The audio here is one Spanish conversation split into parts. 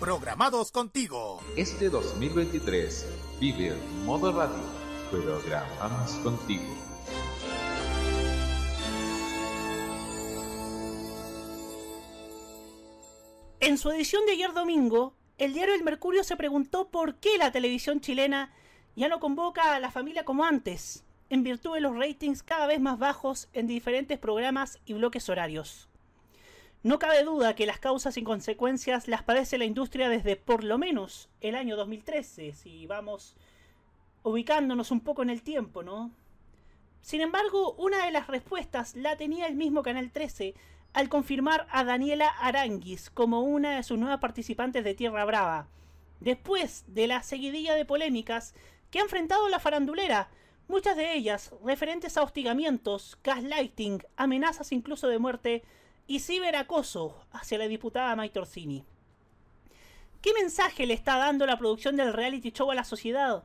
programados contigo. Este 2023 vive Modo Radio, programamos contigo. En su edición de ayer domingo, el diario El Mercurio se preguntó por qué la televisión chilena ya no convoca a la familia como antes, en virtud de los ratings cada vez más bajos en diferentes programas y bloques horarios. No cabe duda que las causas y consecuencias las padece la industria desde por lo menos el año 2013, si vamos ubicándonos un poco en el tiempo, ¿no? Sin embargo, una de las respuestas la tenía el mismo Canal 13 al confirmar a Daniela Aranguis como una de sus nuevas participantes de Tierra Brava, después de la seguidilla de polémicas que ha enfrentado la farandulera, muchas de ellas referentes a hostigamientos, gaslighting, amenazas incluso de muerte, y ciberacoso hacia la diputada May Torsini. ¿Qué mensaje le está dando la producción del reality show a la sociedad?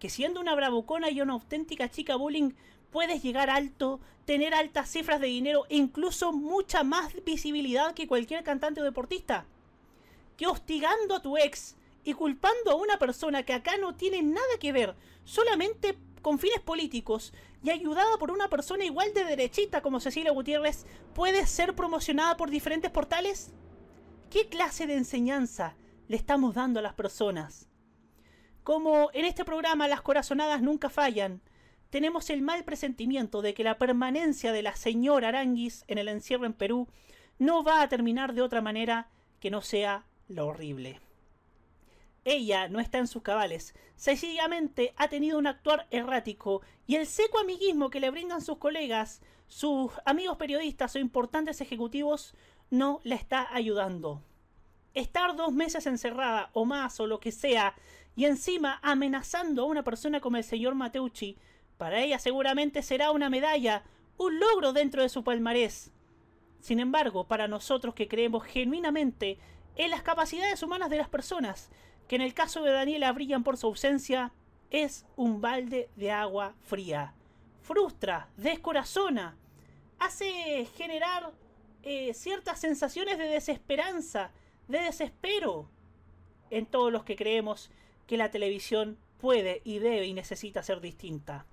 Que siendo una bravucona y una auténtica chica bullying puedes llegar alto, tener altas cifras de dinero e incluso mucha más visibilidad que cualquier cantante o deportista. Que hostigando a tu ex y culpando a una persona que acá no tiene nada que ver, solamente con fines políticos y ayudada por una persona igual de derechita como Cecilia Gutiérrez, puede ser promocionada por diferentes portales? ¿Qué clase de enseñanza le estamos dando a las personas? Como en este programa las corazonadas nunca fallan, tenemos el mal presentimiento de que la permanencia de la señora Aranguis en el encierro en Perú no va a terminar de otra manera que no sea lo horrible. Ella no está en sus cabales. Sencillamente ha tenido un actuar errático y el seco amiguismo que le brindan sus colegas, sus amigos periodistas o importantes ejecutivos no la está ayudando. Estar dos meses encerrada o más o lo que sea y encima amenazando a una persona como el señor Mateucci, para ella seguramente será una medalla, un logro dentro de su palmarés. Sin embargo, para nosotros que creemos genuinamente en las capacidades humanas de las personas, que en el caso de Daniela brillan por su ausencia, es un balde de agua fría. Frustra, descorazona, hace generar eh, ciertas sensaciones de desesperanza, de desespero en todos los que creemos que la televisión puede y debe y necesita ser distinta.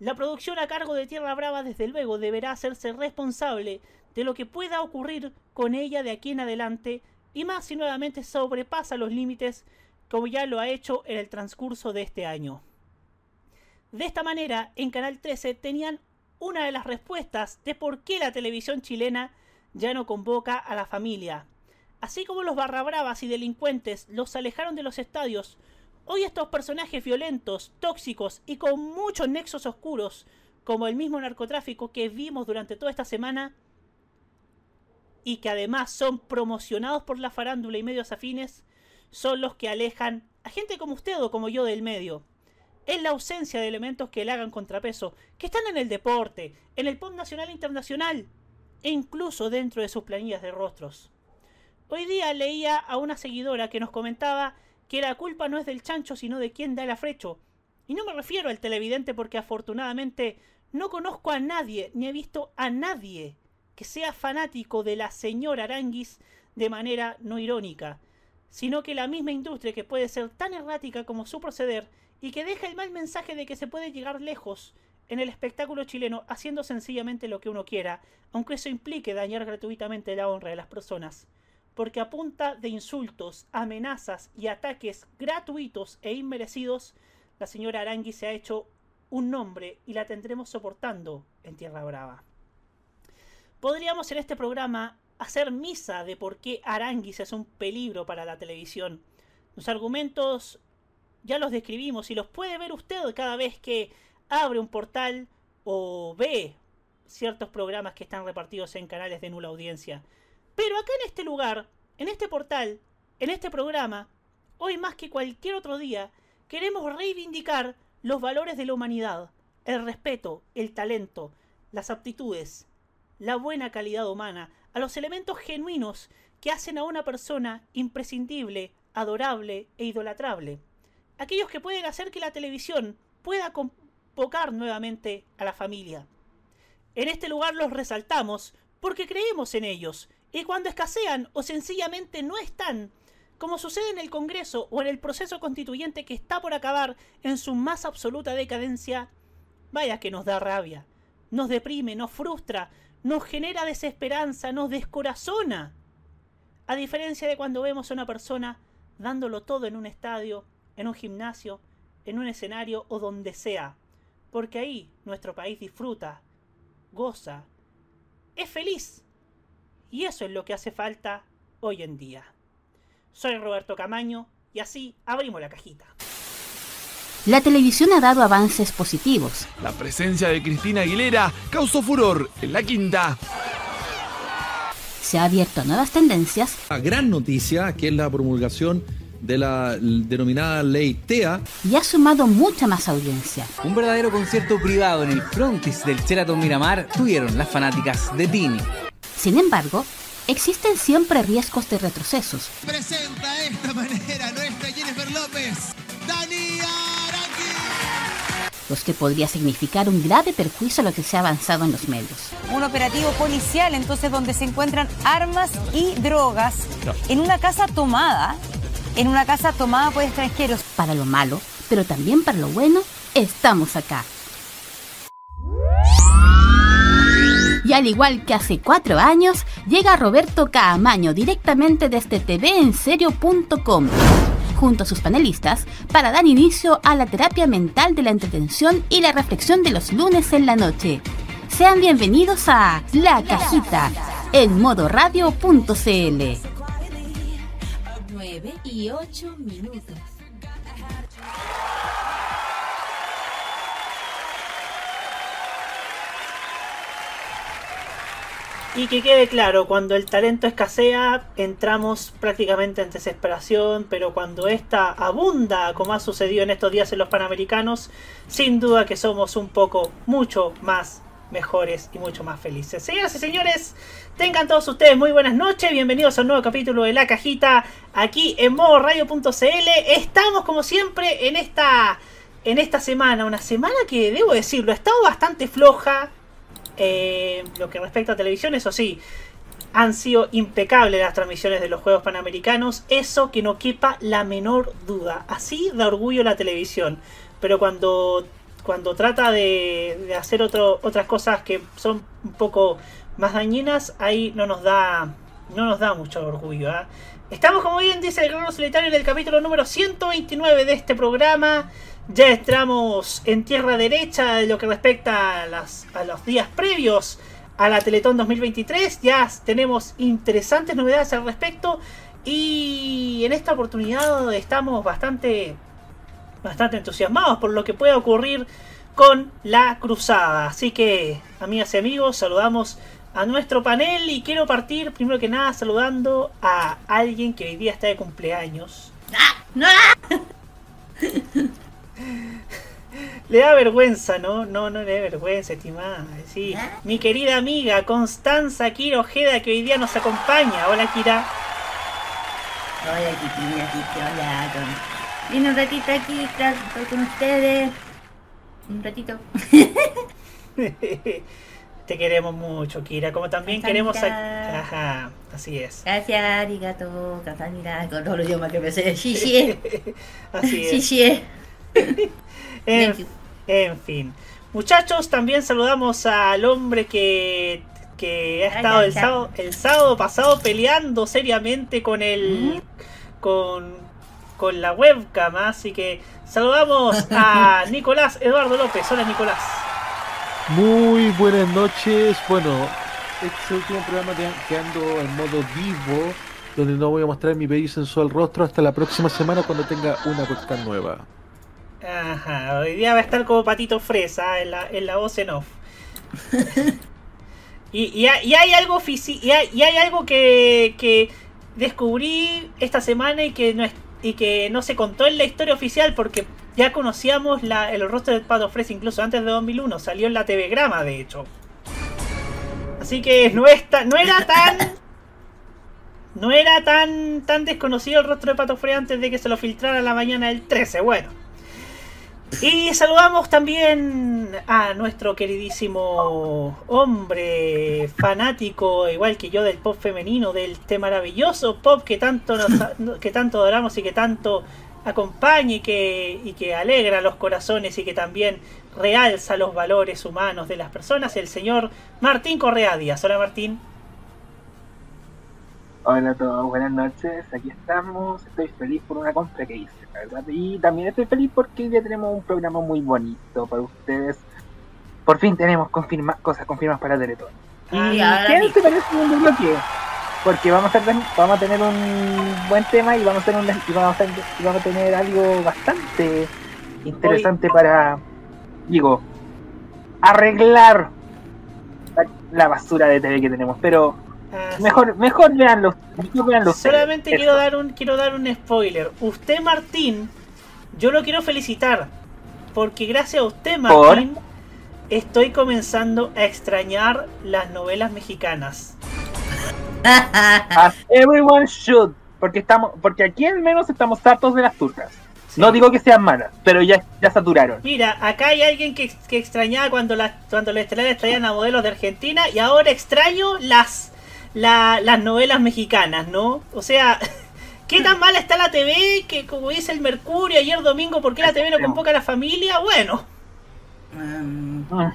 La producción a cargo de Tierra Brava desde luego deberá hacerse responsable de lo que pueda ocurrir con ella de aquí en adelante y más si nuevamente sobrepasa los límites como ya lo ha hecho en el transcurso de este año. De esta manera, en Canal 13 tenían una de las respuestas de por qué la televisión chilena ya no convoca a la familia. Así como los barrabravas y delincuentes los alejaron de los estadios, hoy estos personajes violentos, tóxicos y con muchos nexos oscuros, como el mismo narcotráfico que vimos durante toda esta semana, y que además son promocionados por la farándula y medios afines, son los que alejan a gente como usted o como yo del medio. Es la ausencia de elementos que le hagan contrapeso, que están en el deporte, en el pop nacional e internacional, e incluso dentro de sus planillas de rostros. Hoy día leía a una seguidora que nos comentaba que la culpa no es del chancho sino de quien da el afrecho. Y no me refiero al televidente porque afortunadamente no conozco a nadie, ni he visto a nadie que sea fanático de la señora Aranguis de manera no irónica, sino que la misma industria que puede ser tan errática como su proceder y que deja el mal mensaje de que se puede llegar lejos en el espectáculo chileno haciendo sencillamente lo que uno quiera, aunque eso implique dañar gratuitamente la honra de las personas. Porque a punta de insultos, amenazas y ataques gratuitos e inmerecidos, la señora Arangui se ha hecho un nombre y la tendremos soportando en Tierra Brava. Podríamos en este programa hacer misa de por qué Aranguis es un peligro para la televisión. Los argumentos ya los describimos y los puede ver usted cada vez que abre un portal o ve ciertos programas que están repartidos en canales de nula audiencia. Pero acá en este lugar, en este portal, en este programa, hoy más que cualquier otro día, queremos reivindicar los valores de la humanidad, el respeto, el talento, las aptitudes, la buena calidad humana, a los elementos genuinos que hacen a una persona imprescindible, adorable e idolatrable. Aquellos que pueden hacer que la televisión pueda convocar nuevamente a la familia. En este lugar los resaltamos porque creemos en ellos, y cuando escasean o sencillamente no están, como sucede en el Congreso o en el proceso constituyente que está por acabar en su más absoluta decadencia, vaya que nos da rabia, nos deprime, nos frustra, nos genera desesperanza, nos descorazona. A diferencia de cuando vemos a una persona dándolo todo en un estadio, en un gimnasio, en un escenario o donde sea, porque ahí nuestro país disfruta, goza, es feliz. Y eso es lo que hace falta hoy en día. Soy Roberto Camaño y así abrimos la cajita. La televisión ha dado avances positivos. La presencia de Cristina Aguilera causó furor en la quinta. Se ha abierto a nuevas tendencias. La gran noticia, que es la promulgación de la denominada ley TEA. Y ha sumado mucha más audiencia. Un verdadero concierto privado en el frontis del Sheraton Miramar tuvieron las fanáticas de Tini. Sin embargo, existen siempre riesgos de retrocesos. Presenta de esta manera nuestra Jennifer López, los que podría significar un grave perjuicio a lo que se ha avanzado en los medios. Un operativo policial entonces donde se encuentran armas y drogas en una casa tomada en una casa tomada por extranjeros. Para lo malo, pero también para lo bueno, estamos acá. Y al igual que hace cuatro años, llega Roberto Caamaño directamente desde tvenserio.com junto a sus panelistas para dar inicio a la terapia mental de la entretención y la reflexión de los lunes en la noche. Sean bienvenidos a La Cajita en modoradio.cl y 8 minutos. Y que quede claro, cuando el talento escasea, entramos prácticamente en desesperación, pero cuando esta abunda, como ha sucedido en estos días en los Panamericanos, sin duda que somos un poco, mucho más mejores y mucho más felices. Señoras y señores, tengan todos ustedes muy buenas noches, bienvenidos a un nuevo capítulo de La Cajita aquí en modoradio.cl. Estamos como siempre en esta, en esta semana, una semana que debo decirlo, ha estado bastante floja. Eh, lo que respecta a televisión, eso sí, han sido impecables las transmisiones de los Juegos Panamericanos, eso que no quepa la menor duda. Así da orgullo la televisión. Pero cuando cuando trata de, hacer otras cosas que son un poco más dañinas, ahí no nos da, no nos da mucho orgullo. ¿ah? Estamos, como bien dice el Grano Solitario, en el capítulo número 129 de este programa. Ya entramos en tierra derecha de lo que respecta a, a los días previos a la Teletón 2023. Ya tenemos interesantes novedades al respecto. Y en esta oportunidad estamos bastante bastante entusiasmados por lo que pueda ocurrir con la cruzada. Así que, amigas y amigos, saludamos a nuestro panel y quiero partir primero que nada saludando a alguien que hoy día está de cumpleaños. Le da vergüenza, ¿no? No, no le da vergüenza, estimada. Sí. Mi querida amiga Constanza Kira Ojeda, que hoy día nos acompaña. Hola, Kira. Hola, Kira, hola, Vine un ratito aquí, estoy con ustedes. Un ratito. Te queremos mucho, Kira. Como también queremos a... Ajá, así es. Gracias, arigato, kasamira, con todos los idiomas que me sé. Así es. En, en fin. Muchachos, también saludamos al hombre que, que ha estado el sábado, el sábado pasado peleando seriamente con el... Con, con la webcam. Así que saludamos a Nicolás Eduardo López. Hola Nicolás. Muy buenas noches. Bueno, este último programa que ando en modo vivo, donde no voy a mostrar mi bello y sensual rostro hasta la próxima semana cuando tenga una cuestión nueva. Ajá, hoy día va a estar como patito fresa en la, en la voz en off. y, y hay, y hay algo y hay, y hay algo que, que descubrí esta semana y que no es- y que no se contó en la historia oficial porque ya conocíamos la, el rostro de Pato Fresa incluso antes de 2001, salió en la TV Grama de hecho. Así que no, es tan- no era tan no era tan tan desconocido el rostro de Pato Fresa antes de que se lo filtrara la mañana del 13, bueno. Y saludamos también a nuestro queridísimo hombre fanático, igual que yo, del pop femenino, del este maravilloso pop que tanto nos, que tanto adoramos y que tanto acompaña y que, y que alegra los corazones y que también realza los valores humanos de las personas, el señor Martín Correa Díaz. Hola Martín. Hola a todos, buenas noches, aquí estamos, estoy feliz por una compra que hice, la verdad, y también estoy feliz porque ya tenemos un programa muy bonito para ustedes. Por fin tenemos confirma cosas confirmadas para Teletón. Y Ah, ahora quédense con el segundo bloque, porque vamos a, tener, vamos a tener un buen tema y vamos a tener, un- y vamos a, tener- y vamos a tener algo bastante interesante para, digo, arreglar la, la basura de TV que tenemos, pero mejor, mejor veanlo, mejor veanlo. Solamente quiero dar un quiero dar un spoiler. Usted Martín, yo lo quiero felicitar porque gracias a usted ¿Por? Martín estoy comenzando a extrañar las novelas mexicanas. As everyone should. Porque estamos, porque aquí al menos estamos hartos de las turcas. No digo que sean malas, pero ya, ya saturaron. Mira, acá hay alguien que, que extrañaba cuando las cuando los estelares traían a modelos de Argentina y ahora extraño las la- las novelas mexicanas, ¿no? O sea, ¿qué tan mala está la TV que como dice el Mercurio ayer domingo, ¿por qué la TV no convoca a la familia? Bueno, Ah,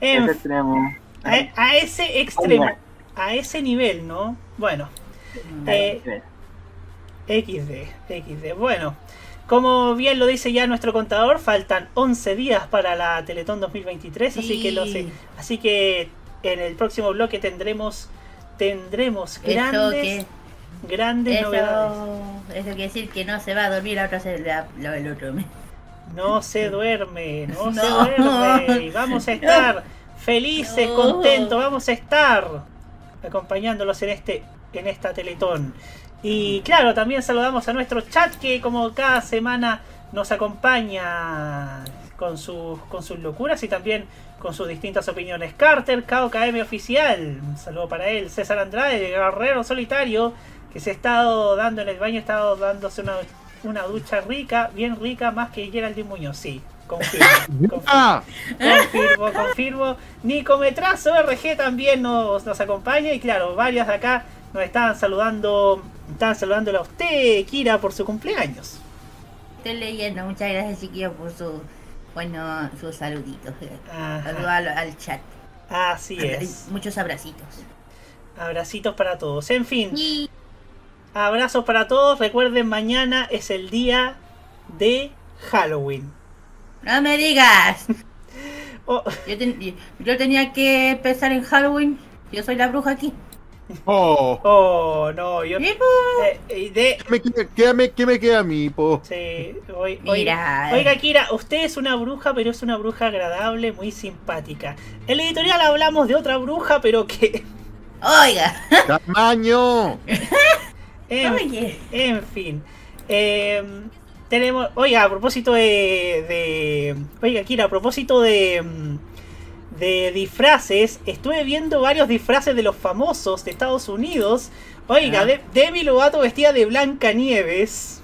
en ese extremo. A, a ese extremo, a ese nivel, ¿no? Bueno, eh, XD, XD. Bueno, como bien lo dice ya nuestro contador, faltan 11 días para la Teletón 2023, así que lo sé, Sí. así que en el próximo bloque tendremos tendremos grandes grandes novedades. Eso, quiere decir que no se va a dormir la otra la, la- el otro mes. No se duerme, no, se duerme. Vamos a estar felices, No. contentos, vamos a estar acompañándolos en este en esta Teletón. Y claro, también saludamos a nuestro chat que como cada semana nos acompaña con sus con sus locuras y también con sus distintas opiniones. Carter, KOKM oficial, un saludo para él. César Andrade, el guerrero solitario, que se ha estado dando en el baño, ha estado dándose una, una ducha rica, bien rica, más que Geraldine Muñoz, sí. Confirmo, Ah, confirmo, confirmo. Nicometrazo RG también nos, nos acompaña y claro, varias de acá nos estaban saludando, estaban saludándole a usted, Kira, por su cumpleaños. Estoy leyendo, muchas gracias chiquillos por su bueno, sus saluditos. Ajá. Saludos al, al chat. Así es. Muchos abracitos. Abracitos para todos. En fin. Abrazos para todos. Recuerden, mañana es el día de Halloween. No me digas. Oh. Yo, ten- yo- yo tenía que empezar en Halloween. Yo soy la bruja aquí. Oh. Oh, no, yo. eh, eh, de- ¿Qué me, queda- qué me- qué me queda a mí, po? Sí, oiga, Mira, oiga, Kira, usted es una bruja, pero es una bruja agradable, muy simpática. En la editorial hablamos de otra bruja, pero que. Oiga. ¡Tamaño! En, en fin. Eh, tenemos. Oiga, a propósito de, de. Oiga, Kira, a propósito de. De disfraces, estuve viendo varios disfraces de los famosos de Estados Unidos. Oiga, Ah. de- Demi Lovato vestida de Blanca Nieves.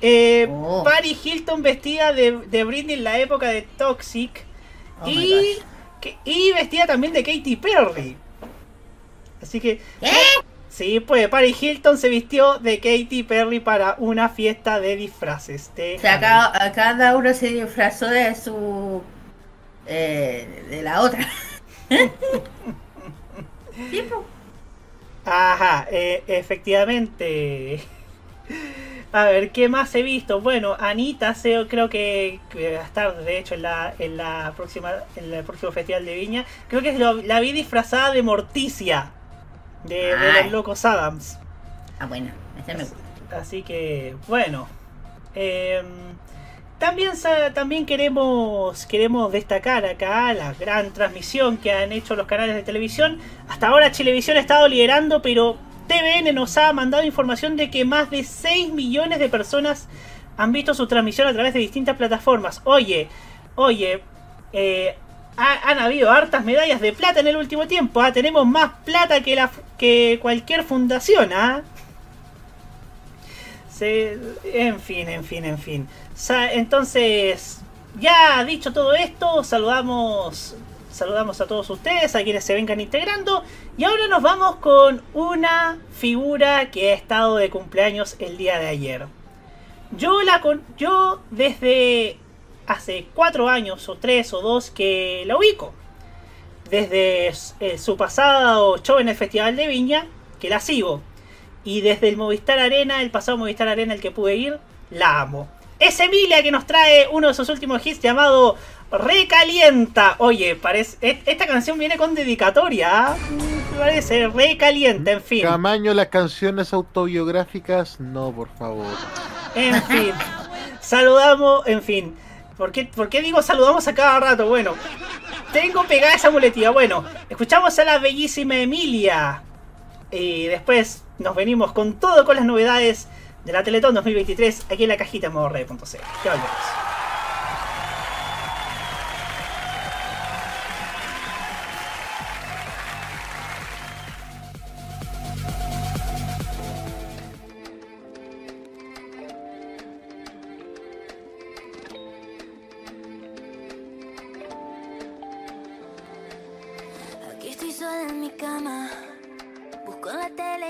Eh, Oh. Paris Hilton vestida de, de Britney en la época de Toxic. Oh y, que- y vestida también de Katy Perry. Así que. Sí, pues Paris Hilton se vistió de Katy Perry para una fiesta de disfraces. De O sea, cada, cada uno se disfrazó de su. Eh, de la otra. Sí, po. Ajá, eh, efectivamente. A ver, ¿qué más he visto? Bueno, Anita se, creo que, que va a estar, de hecho, en la, en la próxima, en el próximo Festival de Viña. Creo que lo- la vi disfrazada de Morticia, de, los locos Adams. Ah, bueno, ese me gusta. Así que, bueno. Em, también, también queremos, queremos destacar acá la gran transmisión que han hecho los canales de televisión. Hasta ahora Chilevisión ha estado liderando, pero TVN nos ha mandado información de que más de 6 millones de personas han visto su transmisión a través de distintas plataformas. Oye, oye, eh, ha- han habido hartas medallas de plata en el último tiempo. ¿ah? Tenemos más plata que, la, que cualquier fundación. ¿ah? En fin, en fin, en fin. Entonces, ya dicho todo esto, saludamos, saludamos a todos ustedes, a quienes se vengan integrando. Y ahora nos vamos con una figura que ha estado de cumpleaños el día de ayer. Yo la con, yo desde hace cuatro años o tres o dos que la ubico. Desde eh, su pasado show en el Festival de Viña, que la sigo. Y desde el Movistar Arena, el pasado Movistar Arena al que pude ir, la amo. Es Emilia que nos trae uno de sus últimos hits llamado Recalienta. Oye, parece, e- esta canción viene con dedicatoria. ¿ah? Parece Recalienta, en fin. Camaño, las canciones autobiográficas, no, por favor. En fin. Saludamos, en fin. ¿Por qué, por qué digo saludamos a cada rato? Bueno, tengo pegada esa muletilla. Bueno, escuchamos a la bellísima Emilia. Y después nos venimos con todo con las novedades de la Teletón 2023 aquí en la cajita modorre.cl. Ya volvemos.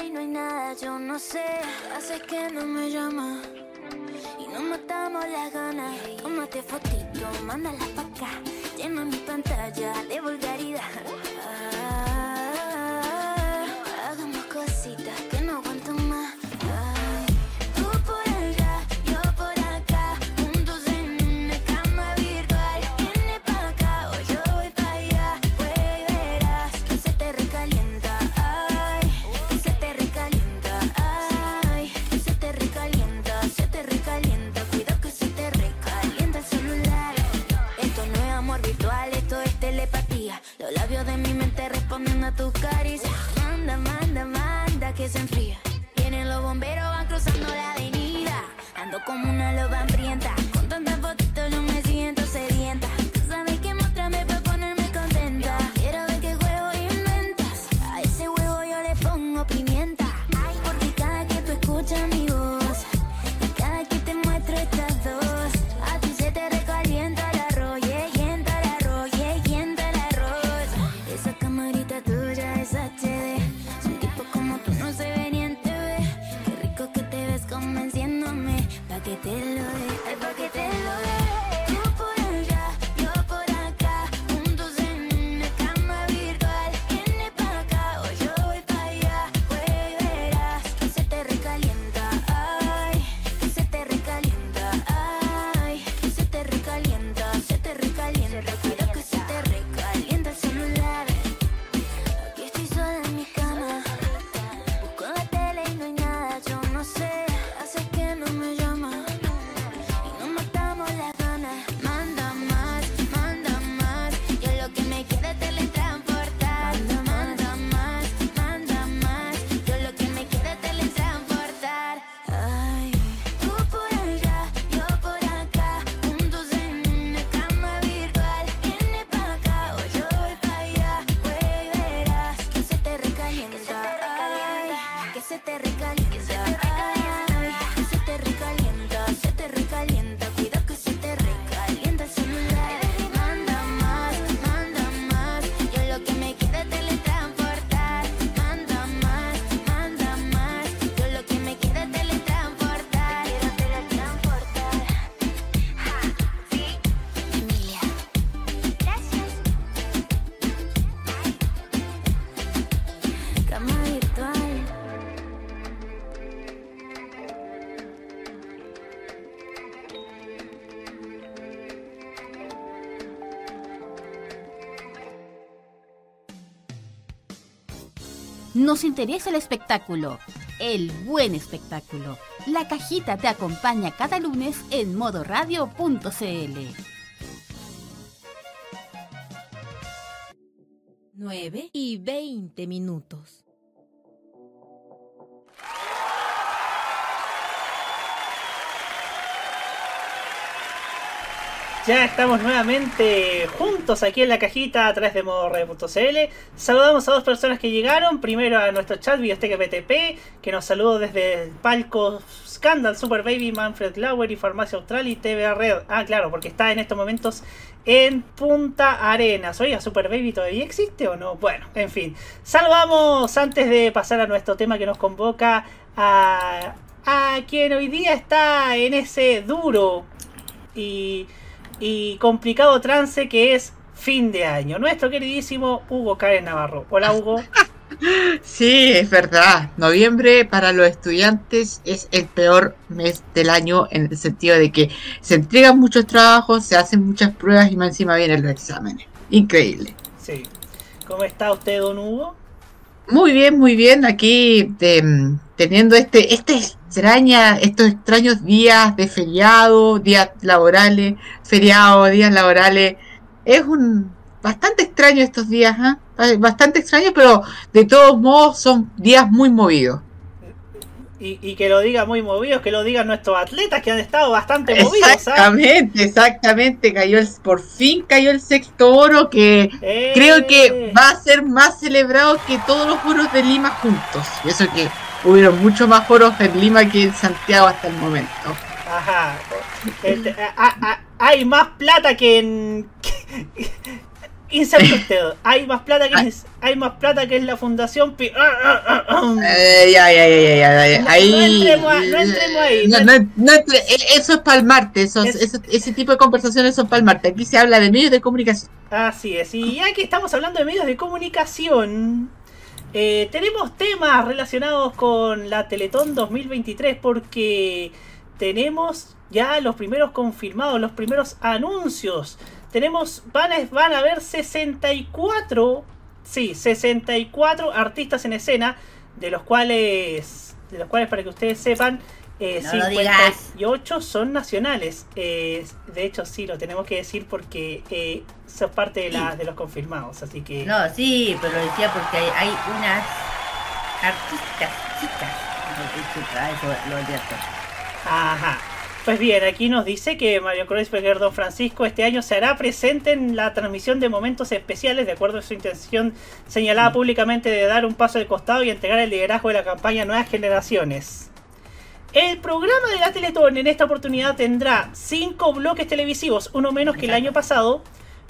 Y no hay nada, yo no sé. Hace que no me llama. Y nos matamos las ganas. Tómate fotito, mándalas pa' acá. Llena mi pantalla de vulgaridad. Los labios de mi mente responden a tus caricias. Manda, manda, manda que se enfría. Vienen los bomberos, van cruzando la avenida. Ando como una loba hambrienta. Con tantas fotitos yo me siento sedienta. Nos interesa el espectáculo, el buen espectáculo. La cajita te acompaña cada lunes en modoradio.cl. 9 y 20 minutos. Ya estamos nuevamente juntos aquí en la cajita a través de modoradio.cl. Saludamos a dos personas que llegaron. Primero a nuestro chat Biblioteca PTP, que nos saludó desde el palco Scandal, Super Baby, Manfred Lauer y Farmacia Austral y TVA Red. Ah, claro, porque está en estos momentos en Punta Arenas. Oiga, Super Baby todavía existe o no? Bueno, en fin. Saludamos antes de pasar a nuestro tema que nos convoca a, a quien hoy día está en ese duro y y complicado trance que es fin de año. Nuestro queridísimo Hugo Karen Navarro. Hola Hugo. Sí, es verdad. Noviembre para los estudiantes es el peor mes del año en el sentido de que se entregan muchos trabajos, se hacen muchas pruebas y más encima vienen los exámenes. Increíble. Sí. ¿Cómo está usted, don Hugo? Muy bien, muy bien. Aquí teniendo este, este extraña, estos extraños días de feriado, días laborales, feriado, días laborales. Es un bastante extraño estos días, ¿ah? bastante extraño, pero de todos modos son días muy movidos. Y, y, que lo diga muy movidos, que lo digan nuestros atletas que han estado bastante movidos. ¿ah? Exactamente, exactamente. Cayó el, por fin cayó el sexto oro que ¡Eh! creo que va a ser más celebrado que todos los oros de Lima juntos. Y eso que hubieron mucho más oros en Lima que en Santiago hasta el momento. Ajá. Este, a, a, hay más plata que en. Inserte usted. Hay más plata que en, hay más plata que en la fundación. Pi eh, ya, ya, ya, ya, ya. Ahí, no, entremos, no entremos ahí. No, no, no entre, eso es para el martes. Eso, es, eso, ese tipo de conversaciones son para el martes. Aquí se habla de medios de comunicación. Así es. Y ya que estamos hablando de medios de comunicación, eh, tenemos temas relacionados con la Teletón 2023 porque tenemos ya los primeros confirmados, los primeros anuncios. Tenemos, van a, van a haber 64, sí, 64 artistas en escena, de los cuales, de los cuales para que ustedes sepan, eh, No lo 58 son nacionales. Eh, de hecho, sí, lo tenemos que decir porque eh, son parte de, la, de los confirmados, así que... No, sí, pero lo decía porque hay, hay unas artistas chicas. Eso lo advierto. Ajá. Pues bien, aquí nos dice que Mario Kreuzberger Don Francisco este año se hará presente en la transmisión de momentos especiales, de acuerdo a su intención señalada públicamente de dar un paso al costado y entregar el liderazgo de la campaña a Nuevas Generaciones. El programa de la Teletón en esta oportunidad tendrá cinco bloques televisivos, uno menos que el año pasado,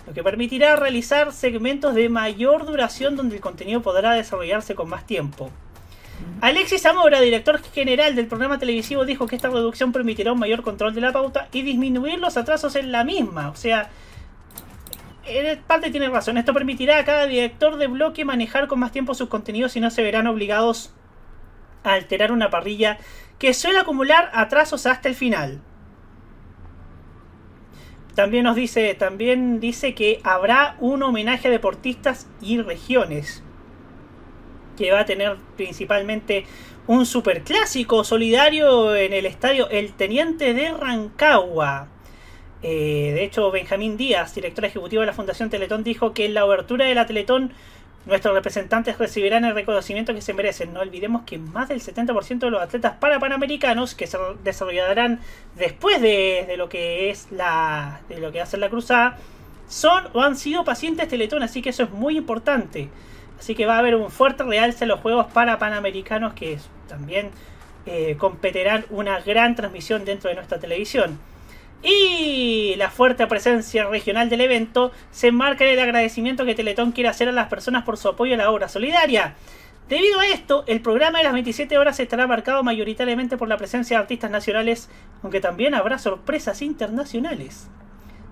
lo que permitirá realizar segmentos de mayor duración donde el contenido podrá desarrollarse con más tiempo. Alexis Zamora, director general del programa televisivo, dijo que esta reducción permitirá un mayor control de la pauta y disminuir los atrasos en la misma. O sea, en parte tiene razón. Esto permitirá a cada director de bloque manejar con más tiempo sus contenidos y no se verán obligados a alterar una parrilla que suele acumular atrasos hasta el final. También nos dice, también dice que habrá un homenaje a deportistas y regiones que va a tener principalmente un superclásico solidario en el estadio El Teniente de Rancagua. Eh, de hecho, Benjamín Díaz, director ejecutivo de la Fundación Teletón, dijo que en la obertura de la Teletón nuestros representantes recibirán el reconocimiento que se merecen. No olvidemos que más del 70% de los atletas para panamericanos que se desarrollarán después de, de, lo que es la de lo que hace la cruzada son o han sido pacientes Teletón, así que eso es muy importante. Así que va a haber un fuerte realce en los Juegos para Panamericanos que también eh, competirán una gran transmisión dentro de nuestra televisión. Y la fuerte presencia regional del evento se enmarca en el agradecimiento que Teletón quiere hacer a las personas por su apoyo a la obra solidaria. Debido a esto, el programa de las 27 horas estará marcado mayoritariamente por la presencia de artistas nacionales, aunque también habrá sorpresas internacionales.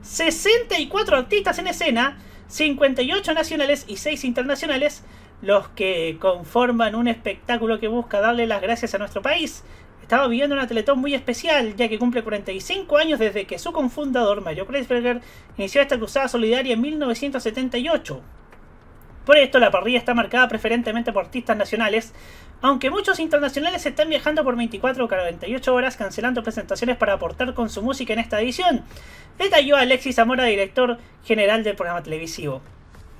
64 artistas en escena, 58 nacionales y 6 internacionales, los que conforman un espectáculo que busca darle las gracias a nuestro país. Estaba viviendo una Teletón muy especial, ya que cumple 45 años desde que su confundador, Mario Kreisberger, inició esta cruzada solidaria en 1978. Por esto, la parrilla está marcada preferentemente por artistas nacionales, aunque muchos internacionales están viajando por 24 o 48 horas cancelando presentaciones para aportar con su música en esta edición, detalló Alexis Zamora, director general del programa televisivo.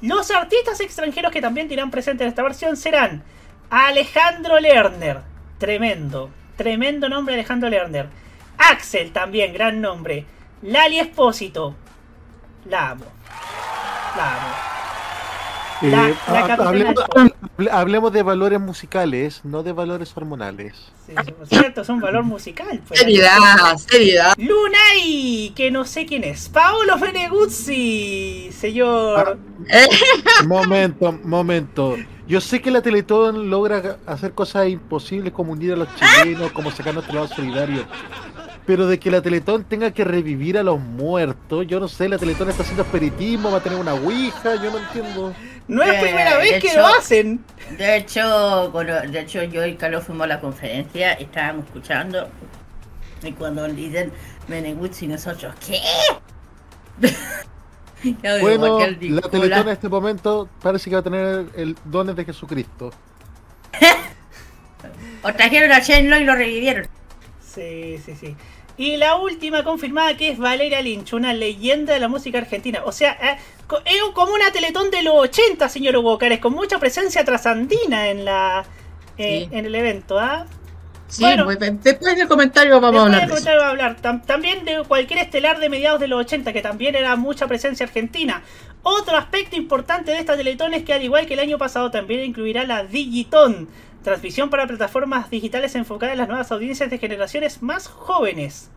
Los artistas extranjeros que también dirán presente en esta versión serán Alejandro Lerner, tremendo, tremendo nombre Alejandro Lerner. Axel también, gran nombre. Lali Espósito, la amo, la amo. Eh, La- la hablemos, de valores musicales, no de valores hormonales. Sí, por cierto, es un valor musical. pues. Seriedad, seriedad. Lunay, que no sé quién es. Paolo Meneguzzi, señor. Momento, momento. Yo sé que la Teletón logra hacer cosas imposibles como unir a los chilenos, como sacar nuestro lado solidario. Pero de que la Teletón tenga que revivir a los muertos, yo no sé, la Teletón está haciendo espiritismo, va a tener una ouija, yo no entiendo. No es Eh, primera vez que hecho- lo hacen. De hecho, bueno, de hecho yo y Carlos fuimos a la conferencia, estábamos escuchando y cuando dicen Meneguzzi nosotros, ¿qué? Bueno, la. Teletón en este momento parece que va a tener el dones de Jesucristo. O trajeron a Shenlong y lo revivieron. Sí, sí, sí. Y la última confirmada que es Valeria Lynch, una leyenda de la música argentina. O sea, eh, es como una teletón de los 80, señor Hugo Cárez, con mucha presencia trasandina en la eh, en el evento, ¿ah? Sí, muy bien. después del comentario vamos a hablar del comentario va a hablar. Tam- también de cualquier estelar de mediados de los 80, que también era mucha presencia argentina. Otro aspecto importante de esta Teletón es que al igual que el año pasado también incluirá la Digiton, transmisión para plataformas digitales enfocadas en las nuevas audiencias de generaciones más jóvenes.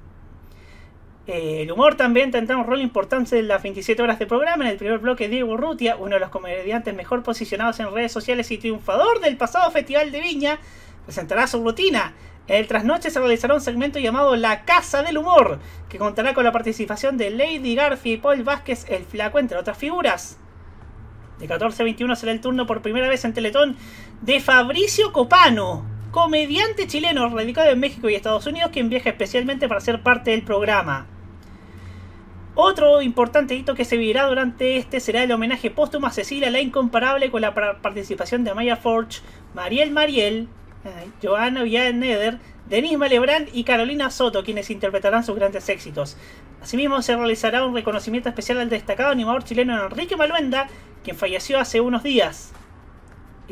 Eh, el humor también tendrá un rol importante en las 27 horas de programa. En el primer bloque, Diego Urrutia, uno de los comediantes mejor posicionados en redes sociales y triunfador del pasado Festival de Viña, presentará su rutina. En el trasnoche se realizará un segmento llamado La Casa del Humor, que contará con la participación de Lady Garfield y Paul Vázquez el Flaco, entre otras figuras. De 14 a 21 será el turno por primera vez en Teletón de Fabricio Copano, comediante chileno radicado en México y Estados Unidos, quien viaja especialmente para ser parte del programa. Otro importante hito que se vivirá durante este será el homenaje póstumo a Cecilia la Incomparable con la par- participación de Maya Forge, Mariel Mariel, Joana Villaneder, Denise Malebrán y Carolina Soto, quienes interpretarán sus grandes éxitos. Asimismo, se realizará un reconocimiento especial al destacado animador chileno Enrique Maluenda, quien falleció hace unos días.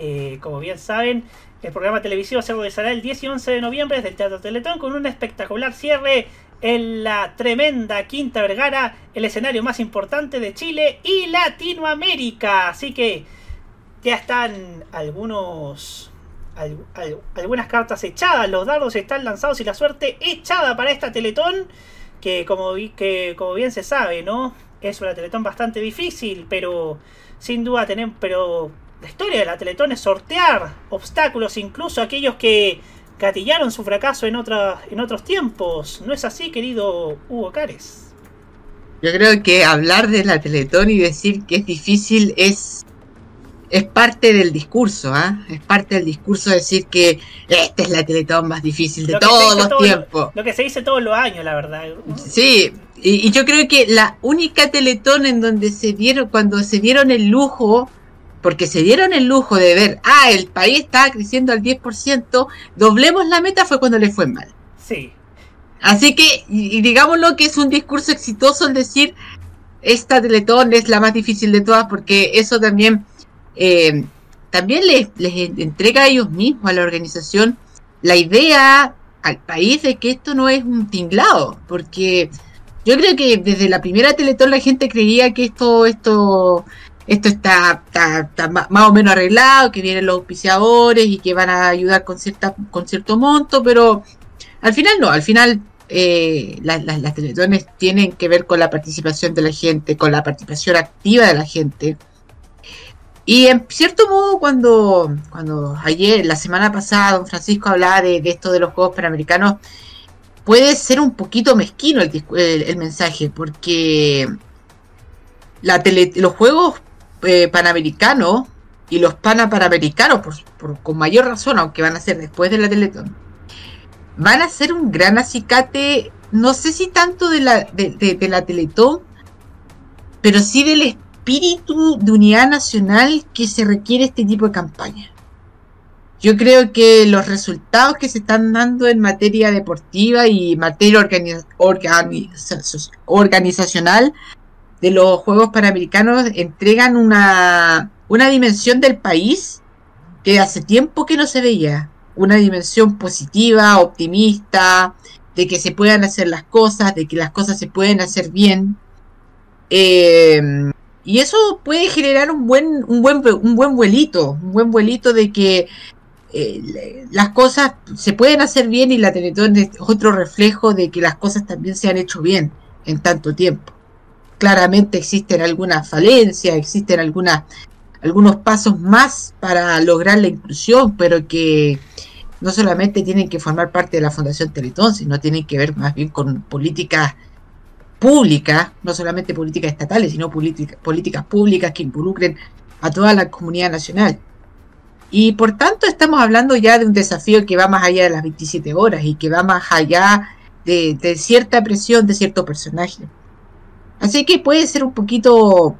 Eh, como bien saben, el programa televisivo se realizará el 10 y 11 de noviembre desde el Teatro Teletón con un espectacular cierre en la tremenda Quinta Vergara, el escenario más importante de Chile y Latinoamérica. Así que ya están algunos al- al- algunas cartas echadas, los dardos están lanzados y la suerte echada para esta Teletón que como, vi- que como bien se sabe, ¿no? Es una Teletón bastante difícil, pero sin duda tenemos, pero la historia de la Teletón es sortear obstáculos, incluso aquellos que gatillaron su fracaso en, otra, en otros tiempos. ¿No es así, querido Hugo Cares? Yo creo que hablar de la Teletón y decir que es difícil es es parte del discurso, ¿ah? Es parte del discurso decir que esta es la Teletón más difícil de Lo todos los todo- tiempos. Lo que se dice todos los años, la verdad. Sí, y, y yo creo que la única Teletón en donde se dieron, cuando se dieron el lujo, porque se dieron el lujo de ver, ah, el país estaba creciendo al 10%, doblemos la meta fue cuando le fue mal. Sí. Así que, y, y digámoslo que es un discurso exitoso el decir, esta Teletón es la más difícil de todas, porque eso también, eh, también les, les entrega a ellos mismos, a la organización, la idea al país de que esto no es un tinglado, porque yo creo que desde la primera Teletón la gente creía que esto, esto, esto está, más o menos arreglado, que vienen los auspiciadores y que van a ayudar con cierta, con cierto monto, pero al final no, al final eh, las, las, teletones tienen que ver con la participación de la gente, con la participación activa de la gente. Y en cierto modo, cuando, cuando ayer, la semana pasada, don Francisco hablaba de, esto de los Juegos Panamericanos, puede ser un poquito mezquino el, mensaje, porque los Juegos eh, Panamericanos y los Panapanamericanos, por, por- con mayor razón, aunque van a ser después de la Teletón, van a ser un gran acicate, no sé si tanto de la, de, de- de la Teletón, pero sí del espíritu de unidad nacional que se requiere este tipo de campaña. Yo creo que los resultados que se están dando en materia deportiva y materia organi- organiza- organizacional de los Juegos Panamericanos entregan una, una dimensión del país que hace tiempo que no se veía. Una dimensión positiva, optimista, de que se puedan hacer las cosas, de que las cosas se pueden hacer bien. Eh, y eso puede generar un buen, un buen, un buen vuelito, un buen vuelito de que eh, las cosas se pueden hacer bien y la Teletón es otro reflejo de que las cosas también se han hecho bien en tanto tiempo. Claramente existen algunas falencias, existen algunas, algunos pasos más para lograr la inclusión, pero que no solamente tienen que formar parte de la Fundación Teletón, sino tienen que ver más bien con políticas públicas, no solamente políticas estatales, sino política- políticas públicas que involucren a toda la comunidad nacional. Y por tanto estamos hablando ya de un desafío que va más allá de las 27 horas y que va más allá de, de cierta presión de cierto personaje. Así que puede ser un poquito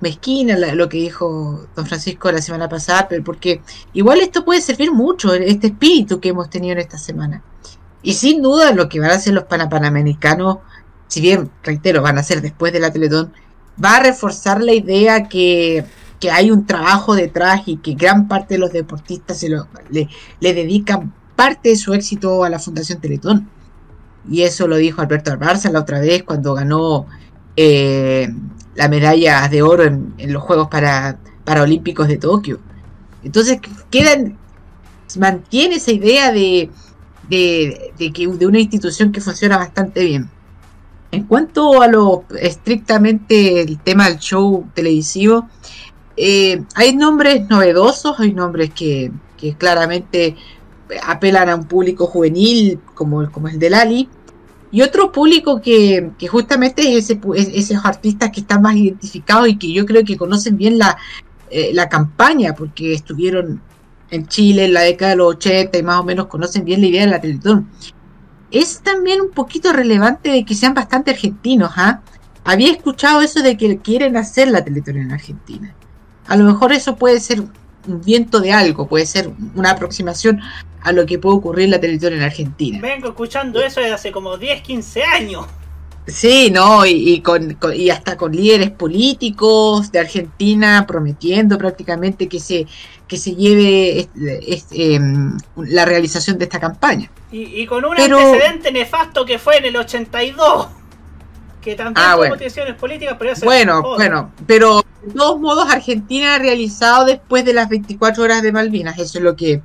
mezquina lo que dijo don Francisco la semana pasada, pero porque igual esto puede servir mucho, este espíritu que hemos tenido en esta semana. Y sin duda lo que van a hacer los panapanamericanos, si bien, reitero, van a ser después de la Teletón, va a reforzar la idea que, que hay un trabajo detrás y que gran parte de los deportistas se lo, le, le dedican parte de su éxito a la Fundación Teletón. Y eso lo dijo Alberto Albarza la otra vez cuando ganó eh, la medalla de oro en, los Juegos para, Paralímpicos de Tokio. Entonces quedan, mantiene esa idea de, de, de que de una institución que funciona bastante bien. En cuanto a lo estrictamente el tema del show televisivo, eh, hay nombres novedosos, hay nombres que, que claramente apelan a un público juvenil como, como el de Lali, y otro público que, que justamente es, ese, esos artistas que están más identificados y que yo creo que conocen bien la, eh, la campaña, porque estuvieron en Chile en la década de los 80 y más o menos conocen bien la idea de la Teletón. Es también un poquito relevante de que sean bastante argentinos, ¿ah? Había escuchado eso de que quieren hacer la Teletón en Argentina. A lo mejor eso puede ser un viento de algo, puede ser una aproximación a lo que puede ocurrir en la Teletón en Argentina. Vengo escuchando eso desde hace como 10, 15 años. Sí, no, y, y con, con- y hasta con líderes políticos de Argentina prometiendo prácticamente que se que se lleve este, este, em, la realización de esta campaña. Y, y con un Pero- antecedente nefasto que fue en el 82. Que también Ah, bueno. políticas, pero es Bueno, bueno, pero de todos modos Argentina ha realizado después de las 24 horas de Malvinas, eso es lo que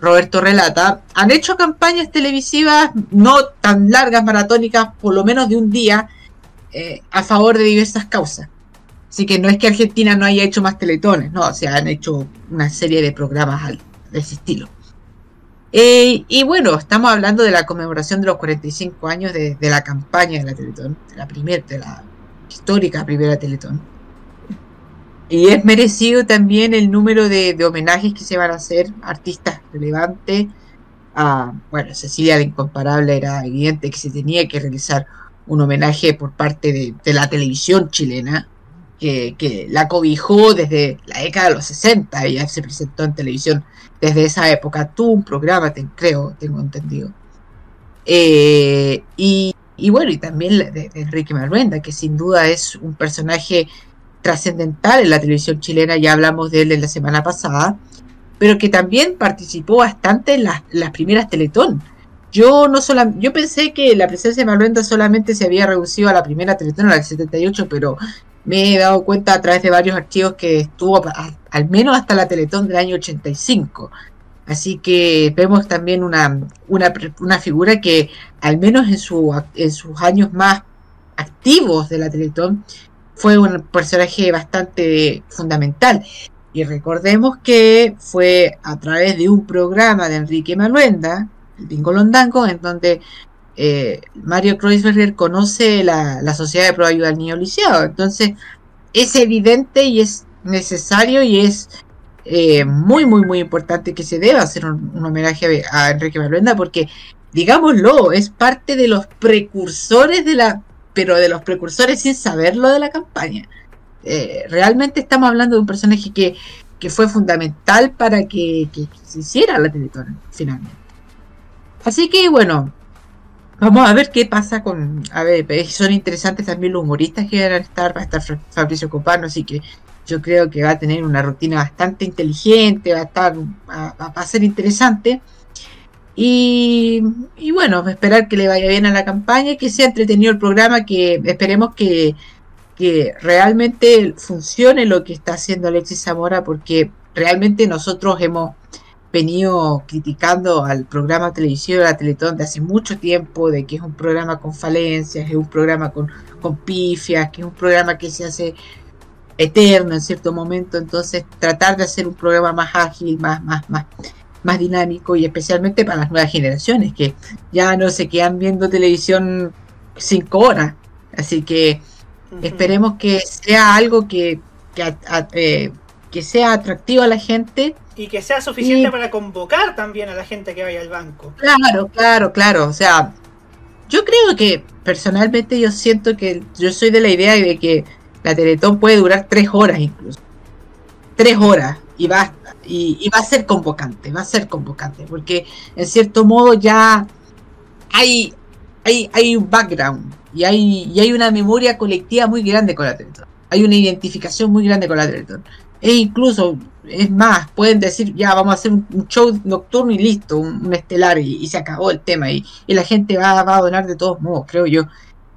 Roberto relata. Han hecho campañas televisivas no tan largas, maratónicas, por lo menos de un día, eh, a favor de diversas causas. Así que no es que Argentina no haya hecho más teletones, no, o sea, han hecho una serie de programas de ese estilo. Eh, y bueno, estamos hablando de la conmemoración de los 45 años de, la campaña de la Teletón, de la primera, de la histórica primera Teletón. Y es merecido también el número de, homenajes que se van a hacer artistas relevantes. A, bueno, Cecilia la Incomparable era evidente que se tenía que realizar un homenaje por parte de, la televisión chilena, que, la cobijó desde la década de los 60, ella se presentó en televisión desde esa época, tuvo un programa, te- creo, tengo entendido. Eh, y, y bueno, y también de, de Enrique Maruenda, que sin duda es un personaje trascendental en la televisión chilena, ya hablamos de él en la semana pasada, pero que también participó bastante en las, las primeras Teletón. Yo no sola- yo pensé que la presencia de Maruenda solamente se había reducido a la primera Teletón, a la del 78, pero me he dado cuenta a través de varios archivos que estuvo al menos hasta la Teletón del año 85. Así que vemos también una, una, una figura que al menos en, su, en sus años más activos de la Teletón fue un personaje bastante fundamental. Y recordemos que fue a través de un programa de Enrique Maluenda, el Bingo Londango, en donde eh, Mario Kreuzberger conoce la, la Sociedad de Proayuda al Niño Lisiado. Entonces, es evidente y es necesario y es eh, muy, muy, muy importante que se deba hacer un, homenaje a Enrique Maluenda porque, digámoslo, es parte de los precursores de la, pero de los precursores sin saberlo de la campaña. eh, realmente estamos hablando de un personaje que, que fue fundamental para que, se hiciera la Teletón finalmente. Así que bueno, vamos a ver qué pasa con... A ver, eh, son interesantes también los humoristas que van a estar, va a estar Fabricio Copano, así que yo creo que va a tener una rutina bastante inteligente, va a estar, va a ser interesante. Y, y bueno, esperar que le vaya bien a la campaña, que sea entretenido el programa, que esperemos que, que realmente funcione lo que está haciendo Alexis Zamora, porque realmente nosotros hemos venido criticando al programa televisivo de la Teletón de hace mucho tiempo, de que es un programa con falencias, es un programa con, con pifias, que es un programa que se hace eterno en cierto momento, entonces tratar de hacer un programa más ágil, más, más, más, más dinámico y especialmente para las nuevas generaciones que ya no se quedan viendo televisión cinco horas, así que esperemos que sea algo que, que, a- a- eh, que sea atractivo a la gente Y que sea suficiente Y- para convocar también a la gente que vaya al banco. Claro, claro, claro. O sea, yo creo que personalmente yo siento que yo soy de la idea de que la Teletón puede durar tres horas incluso. Tres horas y va, y, va a ser convocante, va a ser convocante, porque en cierto modo ya hay, hay, hay un background y hay, y hay una memoria colectiva muy grande con la Teletón. Hay una identificación muy grande con la Teletón. E incluso, es más, pueden decir, ya vamos a hacer un, un show nocturno y listo, un, un estelar y, y se acabó el tema y, y la gente va, va a donar de todos modos, creo yo.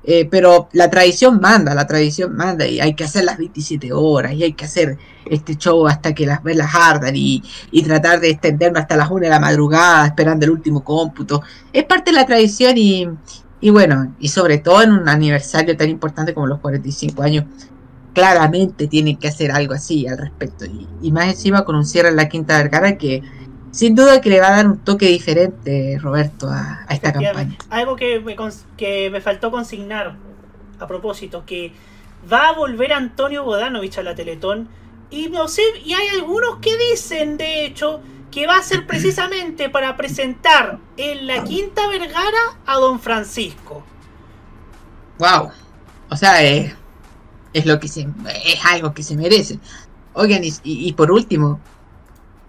Eh, pero la tradición manda, la tradición manda y hay que hacer las 27 horas y hay que hacer este show hasta que las velas ardan y, y tratar de extenderlo hasta las 1 de la madrugada esperando el último cómputo. Es parte de la tradición y, y bueno, y sobre todo en un aniversario tan importante como los 45 años, claramente tienen que hacer algo así al respecto. Y, y más encima con un cierre en la Quinta Vergara que sin duda que le va a dar un toque diferente, Roberto, a, a esta campaña. Algo que me, que me faltó consignar a propósito, que va a volver Antonio Bodanovich a la Teletón. Y no sé, y hay algunos que dicen, de hecho, que va a ser precisamente para presentar en la Quinta Vergara a Don Francisco. Wow. O sea, es, es lo que se es algo que se merece. Oigan, y, y- y por último,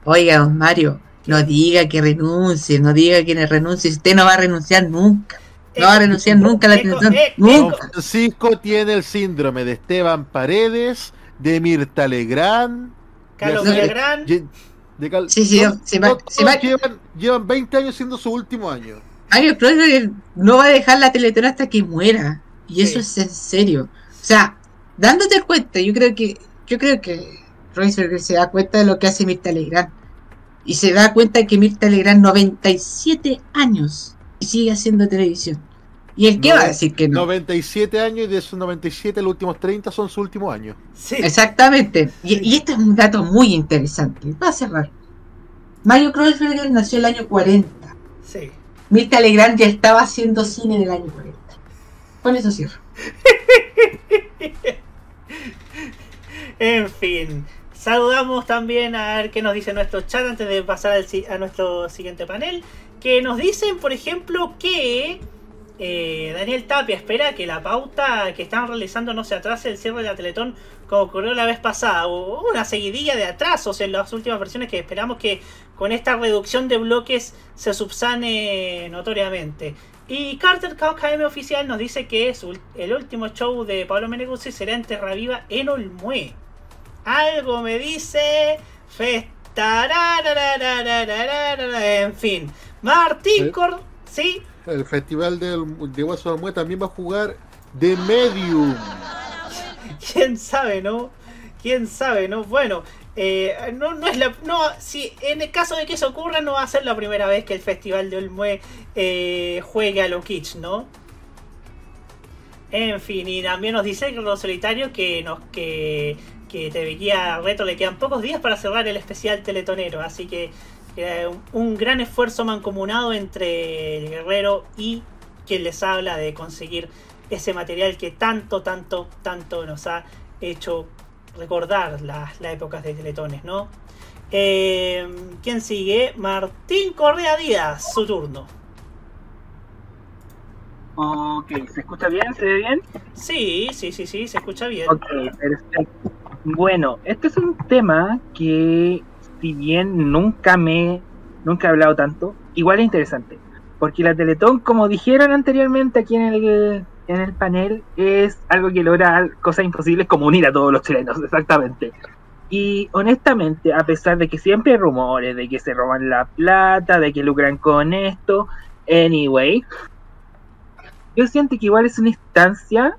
oiga, don Mario, no diga que renuncie, no diga que renuncie, usted no va a renunciar nunca. No va a renunciar nunca a la Teletón, Don nunca. Francisco tiene el síndrome de Esteban Paredes, de Mirta Legrand, Carlos de- Villagrán. de- de Cal- Sí, sí, todos- se va- todos se va- llevan, llevan 20 años siendo su último año. Mario Kreuzberger no va a dejar la Teletón hasta que muera. Y eso es en serio. O sea, dándote cuenta, yo creo que, yo creo que Kreuzberger se da cuenta de lo que hace Mirta Legrand. Y se da cuenta que Mirta Legrand 97 años y sigue haciendo televisión. ¿Y el qué va a decir que no? 97 años y de esos 97 los últimos 30 son su último año. Exactamente. Y, y este es un dato muy interesante. Va a cerrar. Mario Kreuzberger nació el año 40. Sí. Mirta Legrand ya estaba haciendo cine en el año 40. Con eso cierro. En fin, saludamos también a ver qué nos dice nuestro chat antes de pasar a nuestro siguiente panel. Que nos dicen, por ejemplo, que eh, Daniel Tapia espera que la pauta que están realizando no se atrase el cierre de la Teletón como ocurrió la vez pasada. Hubo una seguidilla de atrasos en las últimas versiones que esperamos que con esta reducción de bloques se subsane notoriamente. Y Carter KM Oficial nos dice que su- el último show de Pablo Meneguzzi será en Terra Viva en Olmué. Algo me dice. Festa. En fin. Martín Cor. Sí. El festival del, de Guaso Amue también va a jugar de Medium. Quién sabe, ¿no? Quién sabe, ¿no? Bueno, eh, no, no es la. No, si en el caso de que eso ocurra, no va a ser la primera vez que el Festival de Olmue eh, juegue a los Kitsch, ¿no? En fin, y también nos dice que los solitarios que nos que que TV Reto le quedan pocos días para cerrar el especial teletonero, así que eh, un, un gran esfuerzo mancomunado entre el guerrero y quien les habla de conseguir ese material que tanto, tanto, tanto nos ha hecho recordar las, las épocas de teletones, ¿no? Eh, ¿Quién sigue? Martín Correa Díaz, su turno. Ok, ¿se escucha bien? ¿Se ve bien? Sí, sí, sí, sí, se escucha bien. Ok, perfecto. Bueno, este es un tema que, si bien nunca me, nunca he hablado tanto, igual es interesante. Porque la Teletón, como dijeron anteriormente aquí en el, en el panel, es algo que logra cosas imposibles como unir a todos los chilenos, exactamente. Y honestamente, a pesar de que siempre hay rumores de que se roban la plata, de que lucran con esto, anyway, yo siento que igual es una instancia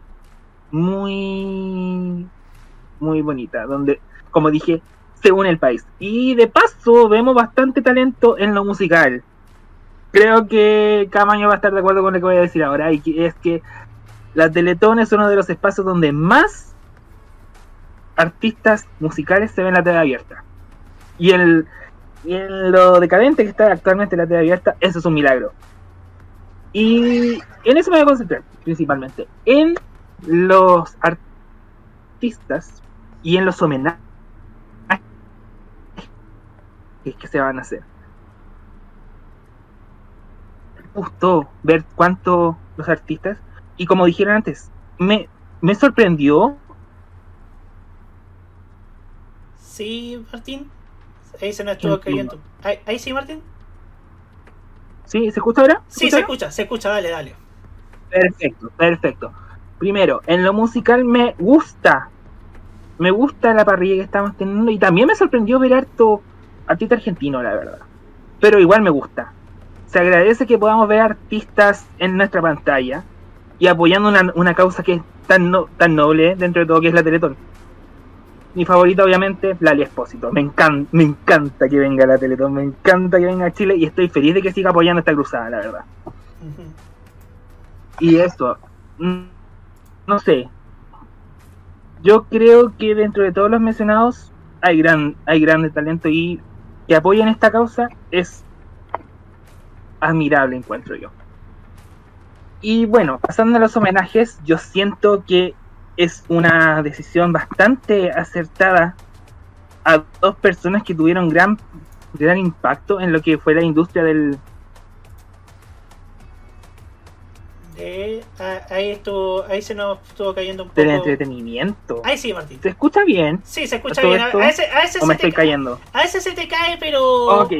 muy muy bonita, donde, como dije, se une el país. Y de paso vemos bastante talento en lo musical. Creo que Camaño va a estar de acuerdo con lo que voy a decir ahora, y es que la Teletón es uno de los espacios donde más artistas musicales se ven en la TV abierta. Y, el, y en lo decadente que está actualmente la TV abierta, eso es un milagro. Y en eso me voy a concentrar, principalmente. En los artistas y en los homenajes que se van a hacer. Me gustó ver cuánto los artistas, y como dijeron antes, me, me sorprendió. Sí, Martín. Ahí se nos estuvo cayendo. Ahí, ahí sí, Martín. ¿Sí? ¿Se escucha ahora? Sí, se escucha, se escucha, dale, dale. Perfecto, perfecto. Primero, en lo musical me gusta. Me gusta la parrilla que estamos teniendo y también me sorprendió ver harto artista argentino, la verdad. Pero igual me gusta. Se agradece que podamos ver artistas en nuestra pantalla y apoyando una, una causa que es tan, no, tan noble dentro de todo que es la Teletón. Mi favorita, obviamente, Lali Espósito. Me encanta, me encanta que venga la Teletón, me encanta que venga a Chile y estoy feliz de que siga apoyando esta cruzada, la verdad. Y eso, mm, no sé. Yo creo que dentro de todos los mencionados hay gran, hay grandes talentos y que apoyen esta causa es admirable, encuentro yo. Y bueno, pasando a los homenajes, yo siento que es una decisión bastante acertada a dos personas que tuvieron gran, gran impacto en lo que fue la industria del, Ah, ahí estuvo, ahí se nos estuvo cayendo un poco. del entretenimiento. Ahí sí, Martín. ¿Se escucha bien? Sí, se escucha ¿Todo bien. A, esto? a ese, a ese ¿O se me te estoy ca- cayendo? A ese se te cae, pero. Ok,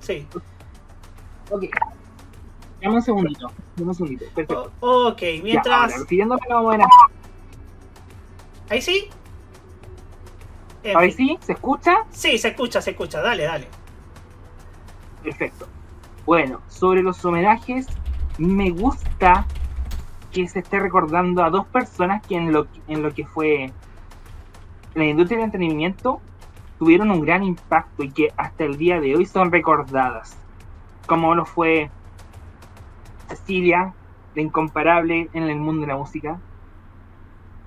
Sí. ok. Dame un segundito. Dame un segundito. Perfecto. Ok, Ya, mientras. ahora, la buena. Ahí sí. En Ahí fin. sí, ¿se escucha? Sí, se escucha, se escucha. Dale, dale. Perfecto. Bueno, sobre los homenajes, me gusta que se esté recordando a dos personas que en lo, que fue la industria del entretenimiento tuvieron un gran impacto y que hasta el día de hoy son recordadas. Como lo fue Cecilia, la incomparable en el mundo de la música,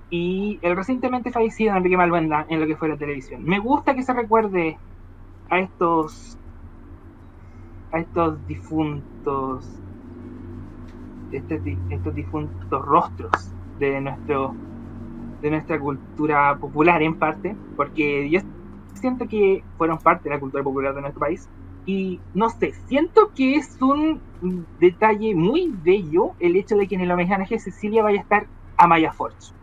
y el recientemente fallecido Enrique Malvenda en lo que fue la televisión. Me gusta que se recuerde a estos a estos difuntos estos, di- estos difuntos rostros de nuestro de nuestra cultura popular en parte porque yo siento que fueron parte de la cultura popular de nuestro país y no sé, siento que es un detalle muy bello el hecho de que en el homenaje Cecilia vaya a estar Amaya Forge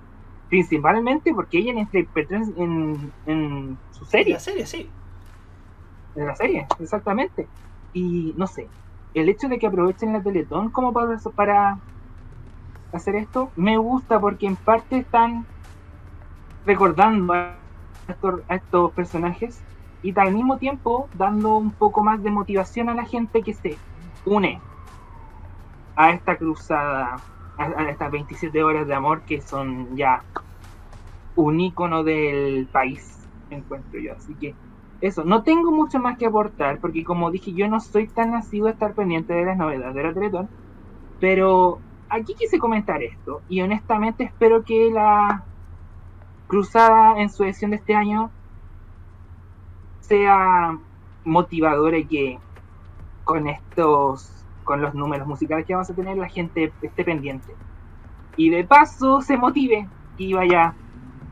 principalmente porque ella la interpretó en, en, en su serie La serie, sí. en la serie, exactamente. Y no sé, el hecho de que aprovechen la Teletón como para, para hacer esto, me gusta porque en parte están recordando a estos, a estos personajes y al mismo tiempo dando un poco más de motivación a la gente que se une a esta cruzada, a, a estas 27 horas de amor que son ya un icono del país, encuentro yo. Así que eso, no tengo mucho más que aportar, porque como dije, yo no soy tan nacido a estar pendiente de las novedades de la Teletón, pero aquí quise comentar esto, y honestamente espero que la cruzada en su edición de este año sea motivadora y que con estos, con los números musicales que vamos a tener, la gente esté pendiente. Y de paso se motive y vaya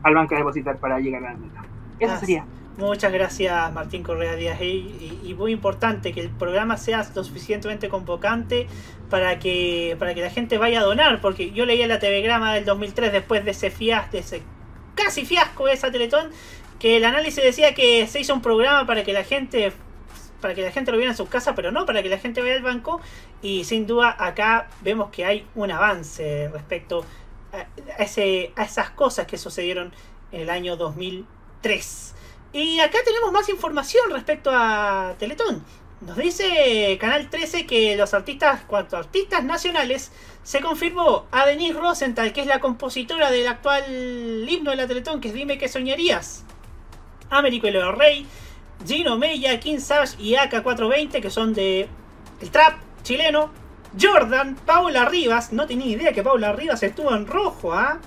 al banco a depositar para llegar a la meta. Eso sería. Muchas gracias Martín Correa Díaz y, muy importante que el programa sea lo suficientemente convocante para que para que la gente vaya a donar porque yo leía la telegrama del 2003 después de ese fiasco de ese casi fiasco esa Teletón, que el análisis decía que se hizo un programa para que la gente para que la gente lo viera en sus casas, pero no para que la gente vea el banco. Y sin duda acá vemos que hay un avance respecto a ese, a esas cosas que sucedieron en el año 2003. Y acá tenemos más información respecto a Teletón. Nos dice Canal 13 que los artistas, cuanto a artistas nacionales, se confirmó a Denise Rosenthal, que es la compositora del actual himno de la Teletón, que es Dime que soñarías. Américo Leo Rey, Gino Mella, King Savage y AK420, que son de el trap chileno. Jordan, Paula Rivas, no tenía idea que Paula Rivas estuvo en rojo, ¿ah?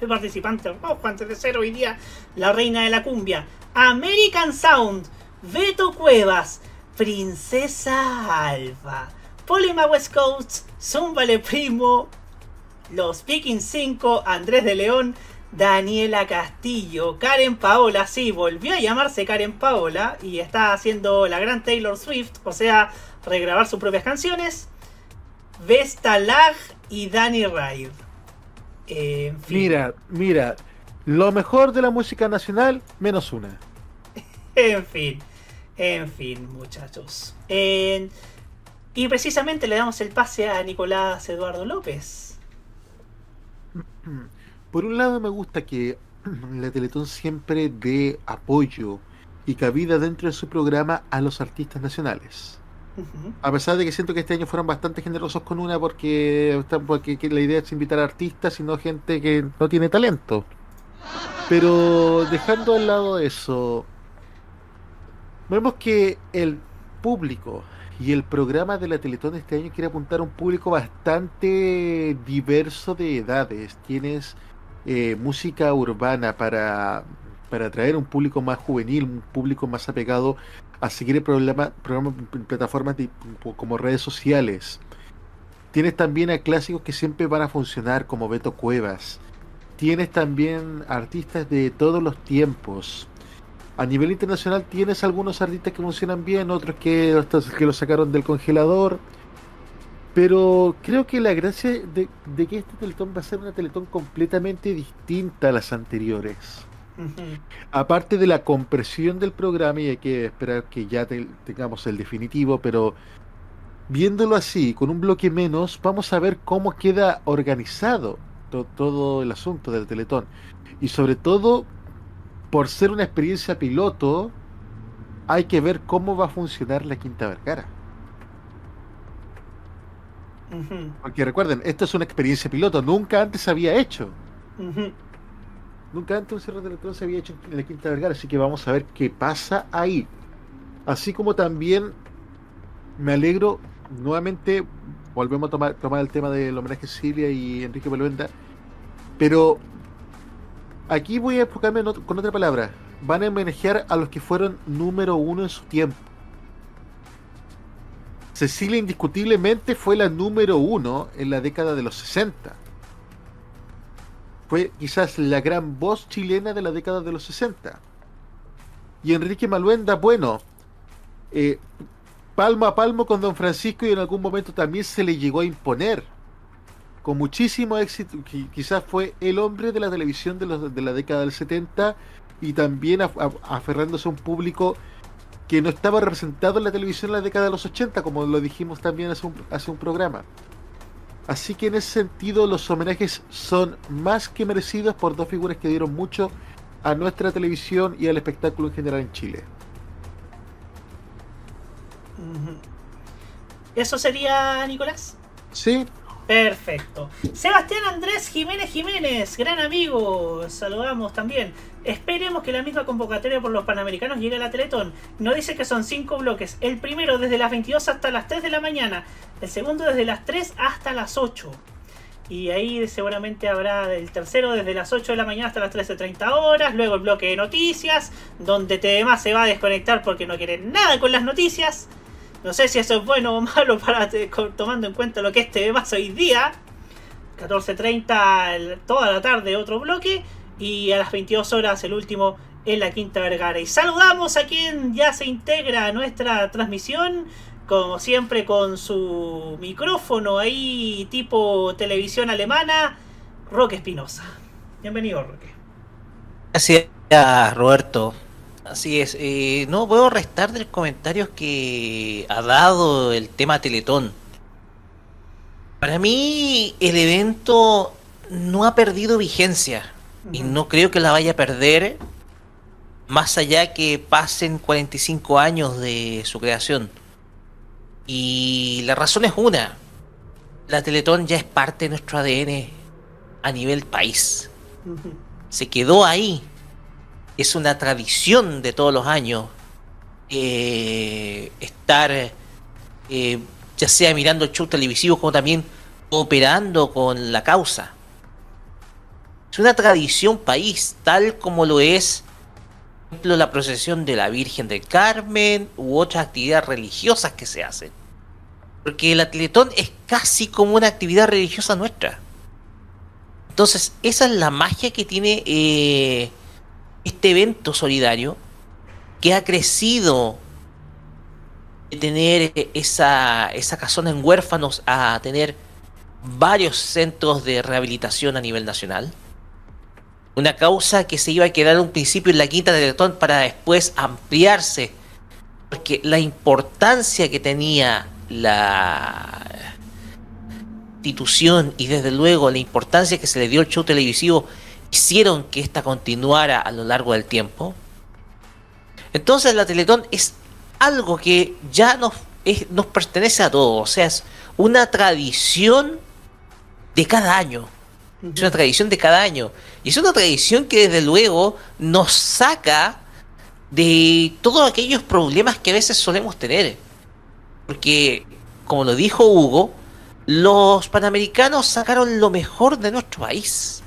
El participante rojo antes de ser hoy día la reina de la cumbia. American Sound, Beto Cuevas, Princesa Alba, Polima West Coast, Zumbale Primo, Los Viking 5, Andrés de León, Daniela Castillo, Karen Paola, sí, volvió a llamarse Karen Paola y está haciendo la gran Taylor Swift, o sea, regrabar sus propias canciones. Vesta Lag y Danny Ride. En fin. Mira, mira, lo mejor de la música nacional, menos una. En fin, en fin, muchachos. En- y precisamente le damos el pase a Nicolás Eduardo López. Por un lado me gusta que la Teletón siempre dé apoyo y cabida dentro de su programa a los artistas nacionales. A pesar de que siento que este año fueron bastante generosos con una porque, porque que la idea es invitar a artistas y no gente que no tiene talento. Pero dejando al lado eso, vemos que el público y el programa de la Teletón este año quiere apuntar a un público bastante diverso de edades. Tienes eh, música urbana para, para atraer un público más juvenil, un público más apegado a seguir el programa, en plataformas como redes sociales. Tienes también a clásicos que siempre van a funcionar como Beto Cuevas. Tienes también artistas de todos los tiempos. A nivel internacional tienes algunos artistas que funcionan bien, otros que, que lo sacaron del congelador. Pero creo que la gracia de, de que este Teletón va a ser una Teletón completamente distinta a las anteriores. Aparte de la compresión del programa, y hay que esperar que ya te- tengamos el definitivo, pero viéndolo así, con un bloque menos, vamos a ver cómo queda organizado to- todo el asunto del Teletón. Y sobre todo, por ser una experiencia piloto, hay que ver cómo va a funcionar la Quinta Vergara. Porque recuerden, esto es una experiencia piloto, nunca antes se había hecho. Nunca antes un Cerro de Teletón se había hecho en la Quinta Vergara, así que vamos a ver qué pasa ahí. Así como también me alegro, nuevamente volvemos a tomar, el tema del homenaje a Silvia y Enrique Beluenda, pero aquí voy a enfocarme con otra palabra. Van a homenajear a los que fueron número uno en su tiempo. Cecilia indiscutiblemente fue la número uno en la década de los 60 fue quizás la gran voz chilena de la década de los 60. Y Enrique Maluenda, bueno, eh, palmo a palmo con Don Francisco y en algún momento también se le llegó a imponer. Con muchísimo éxito, qui- quizás fue el hombre de la televisión de, los- de la década del 70 y también af- af- aferrándose a un público que no estaba representado en la televisión en la década de los 80, como lo dijimos también hace un, hace un programa. Así que en ese sentido los homenajes son más que merecidos por dos figuras que dieron mucho a nuestra televisión y al espectáculo en general en Chile. ¿Eso sería, Nicolás? Sí, Perfecto. Sebastián Andrés Jiménez Jiménez, gran amigo, saludamos también. Esperemos que la misma convocatoria por los Panamericanos llegue a la Teletón. Nos dice que son cinco bloques. El primero desde las 22 hasta las 3 de la mañana. El segundo desde las 3 hasta las 8. Y ahí seguramente habrá el tercero desde las 8 de la mañana hasta las 13.30 horas. Luego el bloque de noticias, donde TDMA se va a desconectar porque no quiere nada con las noticias. No sé si eso es bueno o malo para tomando en cuenta lo que es TVMA hoy día. 14.30 el- toda la tarde otro bloque. Y a las 22 horas el último en la Quinta Vergara. Y saludamos a quien ya se integra a nuestra transmisión. Como siempre con su micrófono ahí tipo televisión alemana. Roque Espinosa. Bienvenido Roque. Gracias, Roberto. Así es. eh, no puedo restar de los comentarios que ha dado el tema Teletón. Para mí, el evento no ha perdido vigencia. Y no creo que la vaya a perder más allá que pasen 45 años de su creación. Y la razón es una. La Teletón ya es parte de nuestro ADN a nivel país. Se quedó ahí. Es una tradición de todos los años eh, estar eh, ya sea mirando shows televisivos como también cooperando con la causa. Es una tradición país, tal como lo es, por ejemplo, la procesión de la Virgen del Carmen u otras actividades religiosas que se hacen. Porque la Teletón es casi como una actividad religiosa nuestra. Entonces, esa es la magia que tiene eh, este evento solidario que ha crecido de tener eh, esa, esa casona en huérfanos a tener varios centros de rehabilitación a nivel nacional. Una causa que se iba a quedar un principio en la quinta de Teletón para después ampliarse. Porque la importancia que tenía la institución y desde luego la importancia que se le dio al show televisivo hicieron que esta continuara a lo largo del tiempo. Entonces la Teletón es algo que ya nos, es- nos pertenece a todos, o sea, es una tradición de cada año. Es una tradición de cada año. Y es una tradición que desde luego nos saca de todos aquellos problemas que a veces solemos tener. Porque, como lo dijo Hugo, los panamericanos sacaron lo mejor de nuestro país.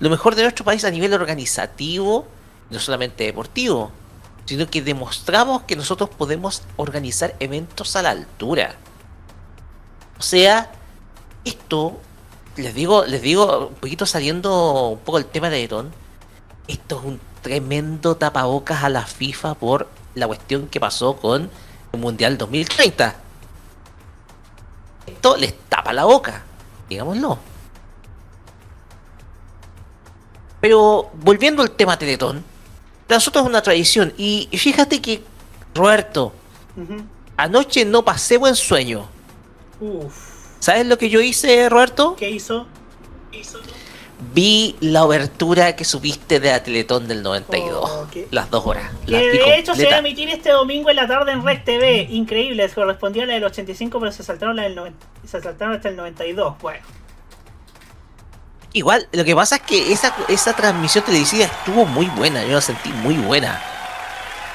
Lo mejor de nuestro país a nivel organizativo, no solamente deportivo, sino que demostramos que nosotros podemos organizar eventos a la altura. O sea, esto, les digo, les digo, un poquito saliendo un poco el tema de Eton, esto es un tremendo tapabocas a la FIFA por la cuestión que pasó con el Mundial 2030. Esto les tapa la boca, digámoslo. Pero volviendo al tema Teletón, para nosotros es una tradición. Y fíjate que, Roberto, anoche no pasé buen sueño. Uf. ¿Sabes lo que yo hice, Roberto? ¿Qué hizo? Vi la obertura que subiste de la Teletón del 92. Las dos horas. Que de hecho se va a emitir este domingo en la tarde en Red TV. Increíble, correspondía a la del 85, pero se saltaron, la del 90 se saltaron hasta el 92. Bueno, Igual, lo que pasa es que esa, esa transmisión televisiva estuvo muy buena, yo la sentí muy buena.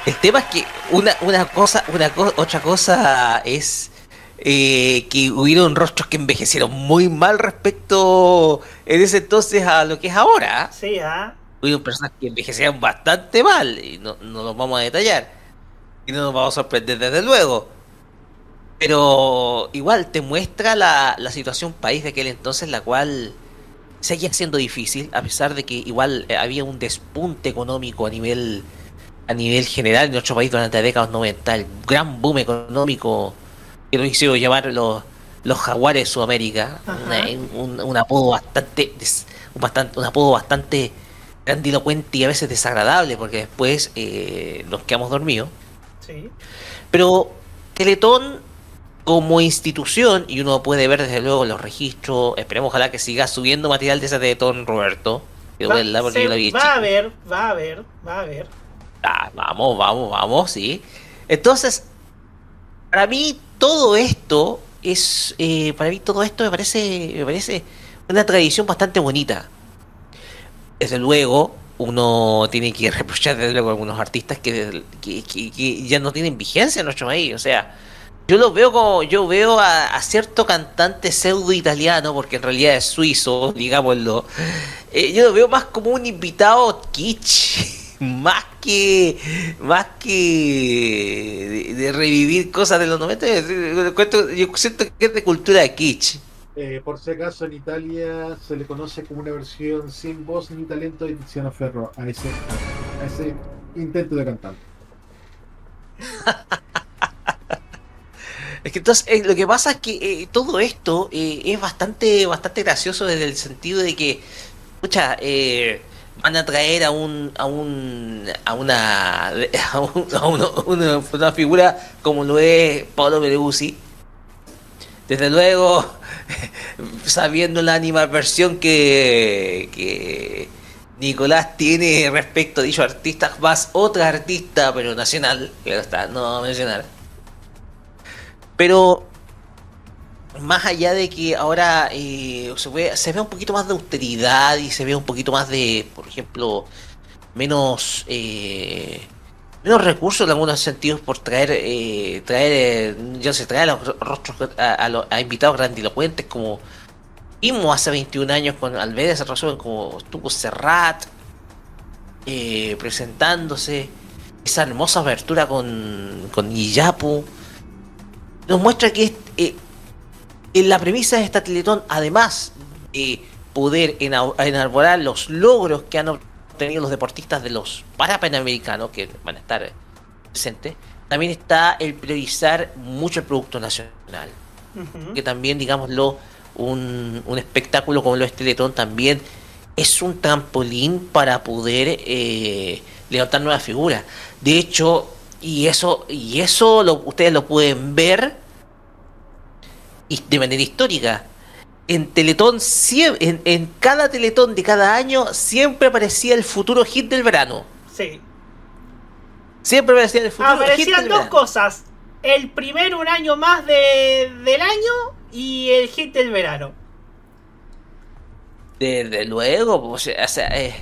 El tema es que una, una cosa, una co- otra cosa es eh, que hubieron rostros que envejecieron muy mal respecto en ese entonces a lo que es ahora. sí, ¿ah? Hubieron personas que envejecieron bastante mal y no, no los vamos a detallar. Y no nos vamos a sorprender desde luego. Pero igual te muestra la, la situación país de aquel entonces, la cual seguía siendo difícil, a pesar de que igual eh, había un despunte económico a nivel a nivel general en nuestro país durante la década de los 90, el gran boom económico que lo hicieron llamar los, los jaguares de Sudamérica, una- un, un apodo bastante, un bastante un apodo bastante grandilocuente y a veces desagradable, porque después eh, nos quedamos dormidos. Sí. Pero Teletón como institución, y uno puede ver desde luego los registros, esperemos ojalá que siga subiendo material de ese Teletón, Roberto. Que Va, se- la vi va a ver, va a ver, va a ver. Ah, vamos, vamos, vamos, sí. Entonces, para mí todo esto es, eh, para mí todo esto me parece, me parece una tradición bastante bonita. Desde luego, uno tiene que reprochar desde luego a algunos artistas que, que, que- que ya no tienen vigencia en nuestro país. O sea, yo lo veo como, yo veo a, a cierto cantante pseudo italiano, porque en realidad es suizo, digámoslo. eh, yo lo veo más como un invitado kitsch, más que, más que de, de revivir cosas de los 90. Yo, siento que es de cultura kitsch. Eh, por si acaso, en Italia se le conoce como una versión sin voz ni talento de Tiziano Ferro a ese, a ese intento de cantar. Es que entonces eh, lo que pasa es que eh, todo esto eh, es bastante bastante gracioso desde el sentido de que, escucha, van a traer a un a un a una a, una, figura como lo es Pablo Berguzzi desde luego sabiendo la animadversión que que Nicolás tiene respecto a dicho artista más otra artista pero nacional está no vamos a mencionar pero más allá de que ahora eh, se, ve, se ve un poquito más de austeridad y se ve un poquito más de, por ejemplo, menos eh, menos recursos en algunos sentidos por traer eh, traer yo sé traer a los rostros a, los- invitados grandilocuentes como vimos hace 21 años con Alvedes Resumen como estuvo Serrat presentándose esa hermosa abertura con con Iyapu nos muestra que eh, en la premisa de esta Teletón, además de poder enarbolar los logros que han obtenido los deportistas de los Parapanamericanos, que van a estar presentes, también está el priorizar mucho el producto nacional. Que también, digámoslo, un, un espectáculo como lo es Teletón también es un trampolín para poder eh, levantar nuevas figuras. De hecho, y eso, y eso lo- ustedes lo pueden ver de manera histórica. En Teletón, en, en cada Teletón de cada año, siempre aparecía el futuro hit del verano. Sí. Siempre aparecía el futuro hit Aparecían del dos verano. cosas. El primero un año más de, del año y el hit del verano. Desde luego, o sea, o sea, eh,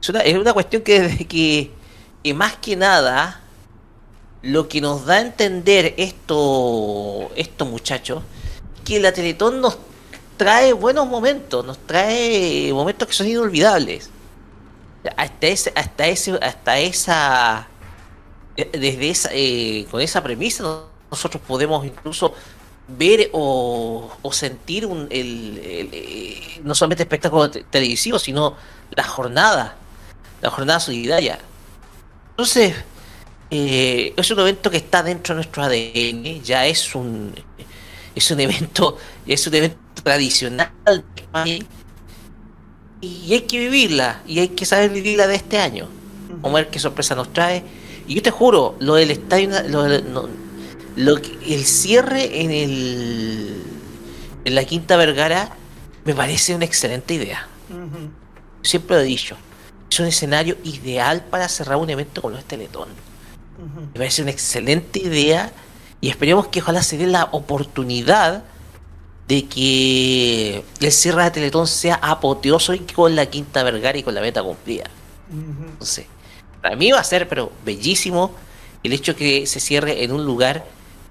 es, una, es una cuestión que, que, que más que nada, lo que nos da a entender esto, estos muchachos, que la Teletón nos trae buenos momentos, nos trae momentos que son inolvidables. Hasta ese, hasta ese, hasta esa, eh, desde esa, eh, con esa premisa no- nosotros podemos incluso ver o, o sentir un, el, el, eh, no solamente espectáculo te- televisivo, sino la jornada, la jornada solidaria. Entonces, eh, es un evento que está dentro de nuestro ADN, ya es un es un evento, es un evento tradicional y hay que vivirla, y hay que saber vivirla de este año. Vamos a ver qué sorpresa nos trae. Y yo te juro, lo del estadio, lo, el cierre en el en la Quinta Vergara me parece una excelente idea. Siempre lo he dicho. Es un escenario ideal para cerrar un evento como este Teletón. Me parece una excelente idea y esperemos que ojalá se dé la oportunidad de que el cierre de Teletón sea apoteoso y con la Quinta Vergara y con la meta cumplida. Entonces, para mí va a ser, pero bellísimo, el hecho que se cierre en un lugar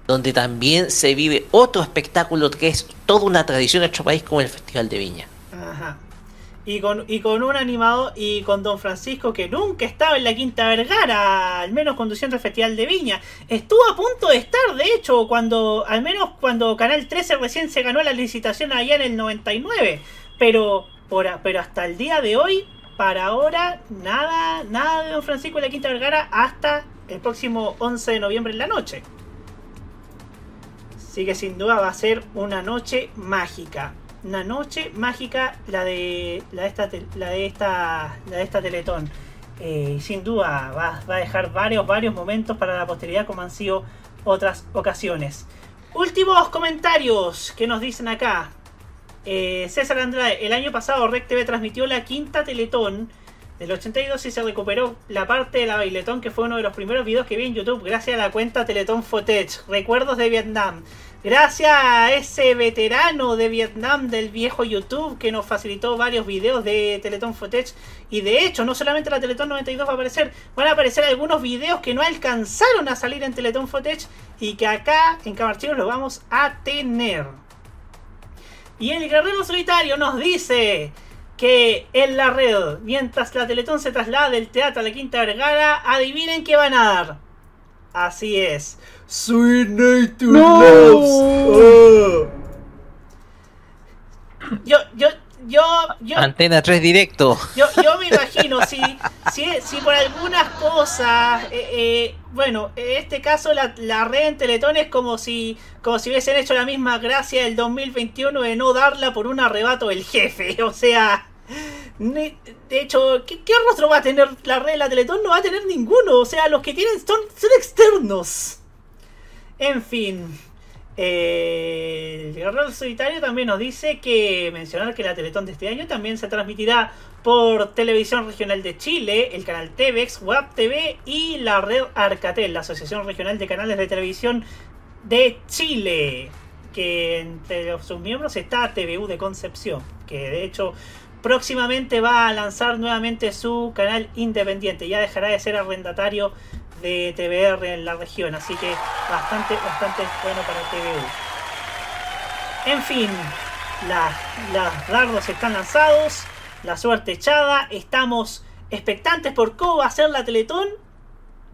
donde también se vive otro espectáculo que es toda una tradición en nuestro país como el Festival de Viña. Ajá. Y con, y con un animado y con Don Francisco que nunca estaba en la Quinta Vergara, al menos conduciendo el Festival de Viña. Estuvo a punto de estar, de hecho, cuando, al menos cuando Canal 13 recién se ganó la licitación allá en el 99. Pero, por, pero hasta el día de hoy, para ahora, nada, nada de Don Francisco en la Quinta Vergara hasta el próximo 11 de noviembre en la noche. Así que sin duda va a ser una noche mágica. Una noche mágica la de la de esta la de esta la de esta Teletón. Eh, sin duda va, va a dejar varios varios momentos para la posteridad como han sido otras ocasiones. Últimos comentarios que nos dicen acá. Eh, César Andrade, el año pasado Rec TV transmitió la quinta Teletón del 82 y se recuperó la parte de la bailetón que fue uno de los primeros videos que vi en YouTube gracias a la cuenta Teletón Footage, recuerdos de Vietnam. Gracias a ese veterano de Vietnam del viejo YouTube que nos facilitó varios videos de Teletón Footage. Y de hecho, no solamente la Teletón 92 va a aparecer, van a aparecer algunos videos que no alcanzaron a salir en Teletón Footage y que acá en Camarchino los vamos a tener. Y el guerrero solitario nos dice que en la red, mientras la Teletón se traslada del teatro a la Quinta Vergara, adivinen qué van a dar. Así es. Sweet Night No. Oh. Yo, yo, yo, yo, Antena 3 directo. yo, yo me imagino, si, si, si por algunas cosas, eh, eh, bueno, en este caso la, la red en Teletón es como si, como si hubiesen hecho la misma gracia del 2021 de no darla por un arrebato del jefe, o sea, Ni- De hecho, ¿qué, qué rostro va a tener la red de la Teletón? No va a tener ninguno. O sea, los que tienen son, son externos. En fin. eh, el Guerrero Solitario también nos dice que mencionar que la Teletón de este año también se transmitirá por Televisión Regional de Chile, el canal TVX, Web TV y la red Arcatel, la Asociación Regional de Canales de Televisión de Chile. Que entre sus miembros está TVU de Concepción, que de hecho próximamente va a lanzar nuevamente su canal independiente. Ya dejará de ser arrendatario de TVR en la región. Así que bastante, bastante bueno para TVU. En fin, las, las dardos están lanzados. La suerte echada. Estamos expectantes por cómo va a ser la Teletón.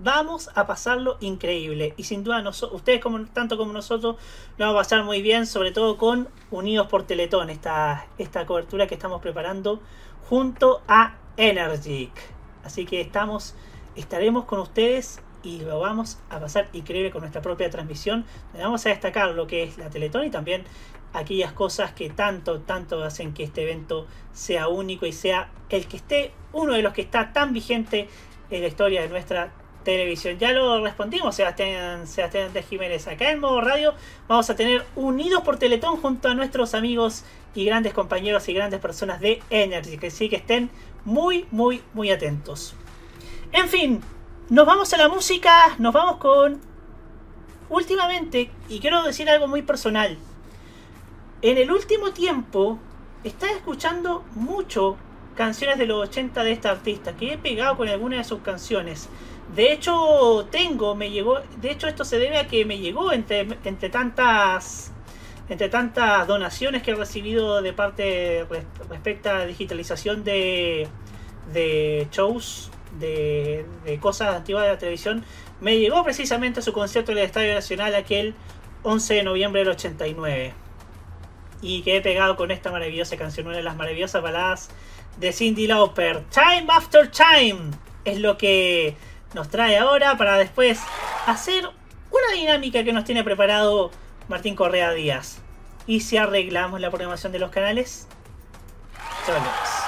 Vamos a pasarlo increíble. Y sin duda, noso- ustedes como, tanto como nosotros lo vamos a pasar muy bien. Sobre todo con Unidos por Teletón. Esta, esta cobertura que estamos preparando junto a Energic. Así que estamos, estaremos con ustedes y lo vamos a pasar increíble con nuestra propia transmisión. Le vamos a destacar lo que es la Teletón y también aquellas cosas que tanto, tanto hacen que este evento sea único y sea el que esté, uno de los que está tan vigente en la historia de nuestra televisión. Ya lo respondimos, Sebastián, Sebastián de Jiménez. Acá en modo radio vamos a tener Unidos por Teletón junto a nuestros amigos y grandes compañeros y grandes personas de Energy. Que sí que estén muy, muy, muy atentos. En fin, nos vamos a la música, nos vamos con... Últimamente, y quiero decir algo muy personal, en el último tiempo estaba escuchando mucho canciones de los 80 de esta artista, que he pegado con algunas de sus canciones. De hecho, tengo, me llegó, de hecho esto se debe a que me llegó entre, entre tantas entre tantas donaciones que he recibido de parte res- respecto a digitalización de, de shows, de, cosas antiguas de la televisión, me llegó precisamente su concierto en el Estadio Nacional aquel 11 de noviembre del 89 y que he pegado con esta maravillosa canción, una de las maravillosas baladas de Cindy Lauper. Time After Time es lo que nos trae ahora para después hacer una dinámica que nos tiene preparado Martín Correa Díaz. Y si arreglamos la programación de los canales, ya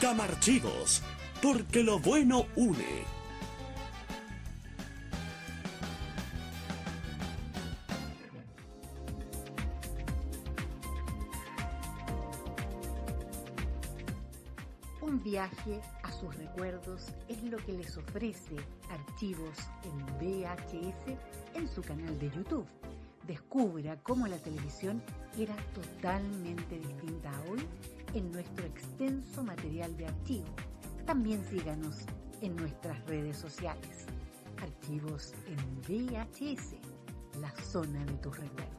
Camarchivos, porque lo bueno une. Un viaje a sus recuerdos es lo que les ofrece Archivos en VHS en su canal de YouTube. Descubra cómo la televisión era totalmente distinta a hoy en nuestro extenso material de archivo. También síganos en nuestras redes sociales. Archivos en VHS, la zona de tus recuerdos.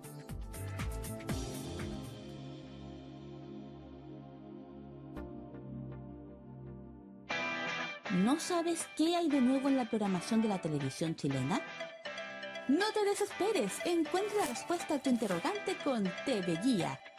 ¿No sabes qué hay de nuevo en la programación de la televisión chilena? No te desesperes, encuentra la respuesta a tu interrogante con TV Guía,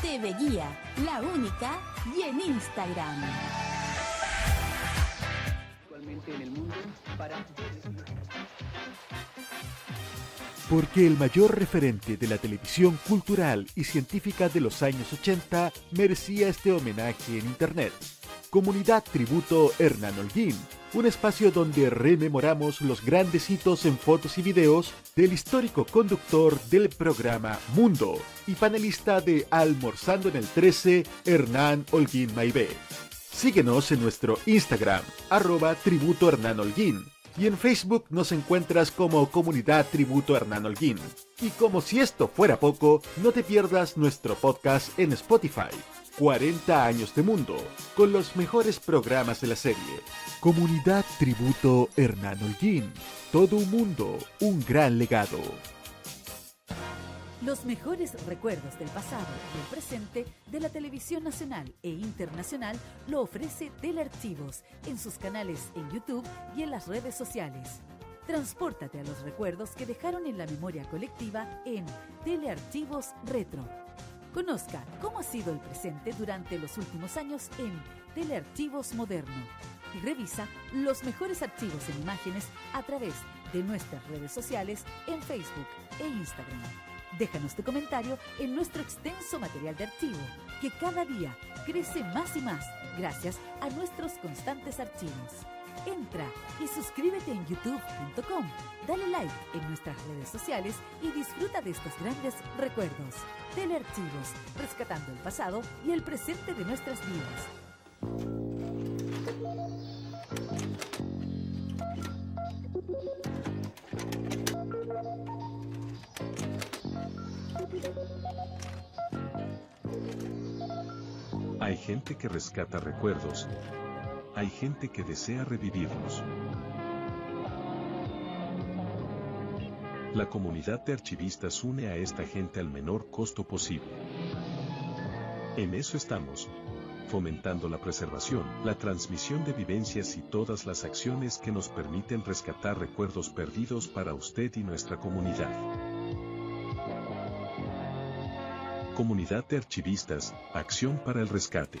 TV Guía, la única, y en Instagram. Actualmente en el mundo para Porque el mayor referente de la televisión cultural y científica de los años 80 merecía este homenaje en Internet. Comunidad Tributo Hernán Holguín, un espacio donde rememoramos los grandes hitos en fotos y videos del histórico conductor del programa Mundo y panelista de Almorzando en el 13, Hernán Holguín Maibé. Síguenos en nuestro Instagram, arroba tributo Hernán Holguín, y en Facebook nos encuentras como Comunidad Tributo Hernán Holguín. Y como si esto fuera poco, no te pierdas nuestro podcast en Spotify. 40 años de mundo, con los mejores programas de la serie. Comunidad Tributo Hernán Holguín. Todo un mundo, un gran legado. Los mejores recuerdos del pasado y el presente de la televisión nacional e internacional lo ofrece Telearchivos en sus canales en YouTube y en las redes sociales. Transpórtate a los recuerdos que dejaron en la memoria colectiva en Telearchivos Retro. Conozca cómo ha sido el presente durante los últimos años en Telearchivos Moderno y revisa los mejores archivos en imágenes a través de nuestras redes sociales en Facebook e Instagram. Déjanos tu comentario en nuestro extenso material de archivo, que cada día crece más y más gracias a nuestros constantes archivos. Entra y suscríbete en youtube.com, dale like en nuestras redes sociales y disfruta de estos grandes recuerdos. Telearchivos, rescatando el pasado y el presente de nuestras vidas. Hay gente que rescata recuerdos. Hay gente que desea revivirlos. La comunidad de archivistas une a esta gente al menor costo posible. En eso estamos. Fomentando la preservación, la transmisión de vivencias y todas las acciones que nos permiten rescatar recuerdos perdidos para usted y nuestra comunidad. Comunidad de Archivistas, Acción para el Rescate.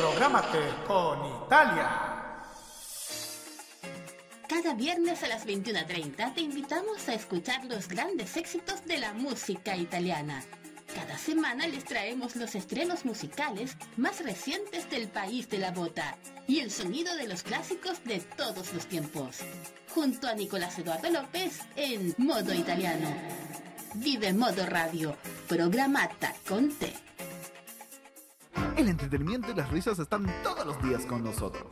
Prográmate con Italia. Cada viernes a las 21.30 te invitamos a escuchar los grandes éxitos de la música italiana. Cada semana les traemos los estrenos musicales más recientes del país de la bota y el sonido de los clásicos de todos los tiempos. Junto a Nicolás Eduardo López en Modo Italiano. Vive Modo Radio, programata con T. El entretenimiento y las risas están todos los días con nosotros.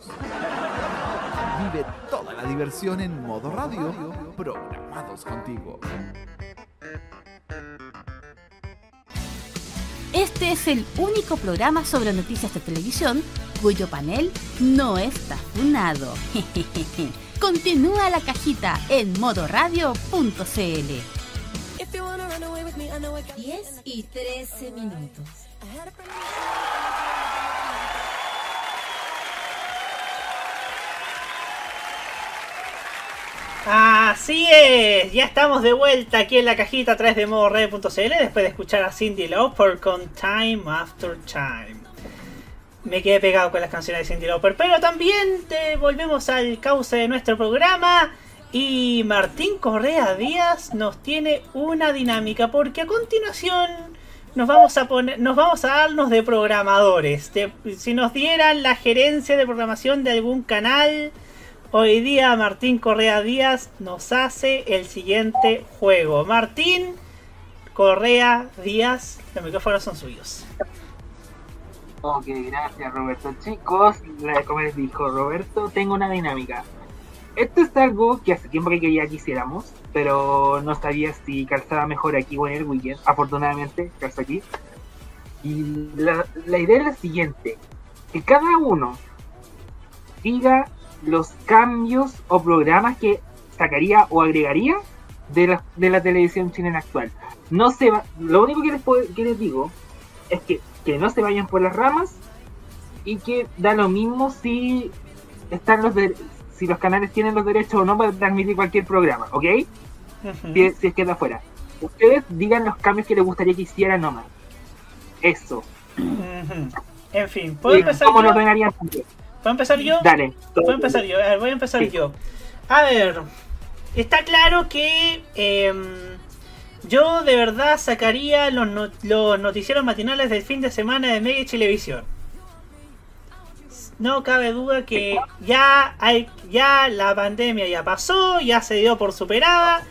Vive toda la diversión en modo radio, programados contigo. Este es el único programa sobre noticias de televisión cuyo panel no está funado. Continúa la cajita en modoradio.cl. 10 y 13 minutos. Así es, ya estamos de vuelta aquí en la cajita a través de modored.cl después de escuchar a Cindy Lauper con Time After Time. Me quedé pegado con las canciones de Cindy Lauper, pero también te volvemos al cauce de nuestro programa y Martín Correa Díaz nos tiene una dinámica porque a continuación nos vamos a poner, nos vamos a darnos de programadores. Si nos dieran la gerencia de programación de algún canal, hoy día Martín Correa Díaz nos hace el siguiente juego. Martín Correa Díaz, los micrófonos son suyos. Ok, gracias Roberto. Chicos, como les dijo Roberto, tengo una dinámica. Esto es algo que hace tiempo que ya quisiéramos, pero no sabía si calzaba mejor aquí o en el weekend. Afortunadamente, calza aquí. Y la, la idea es la siguiente. Que cada uno diga los cambios o programas que sacaría o agregaría de la, de la televisión chilena actual. No se va, lo único que les, puedo- que les digo es que, que no se vayan por las ramas y que da lo mismo si están los de- si los canales tienen los derechos o no para transmitir cualquier programa, ¿ok? Si, si es que es de afuera. Ustedes digan los cambios que les gustaría que hicieran nomás. Eso. En fin, ¿puedo empezar ¿Cómo yo? lo ordenarían también? ¿Puedo empezar yo? Dale. Puedo empezar yo. A ver, voy a empezar yo. A ver, está claro que em, yo de verdad sacaría los, no- los noticieros matinales del fin de semana de Mega Televisión. No cabe duda que ya hay, ya la pandemia ya pasó, ya se dio por superada.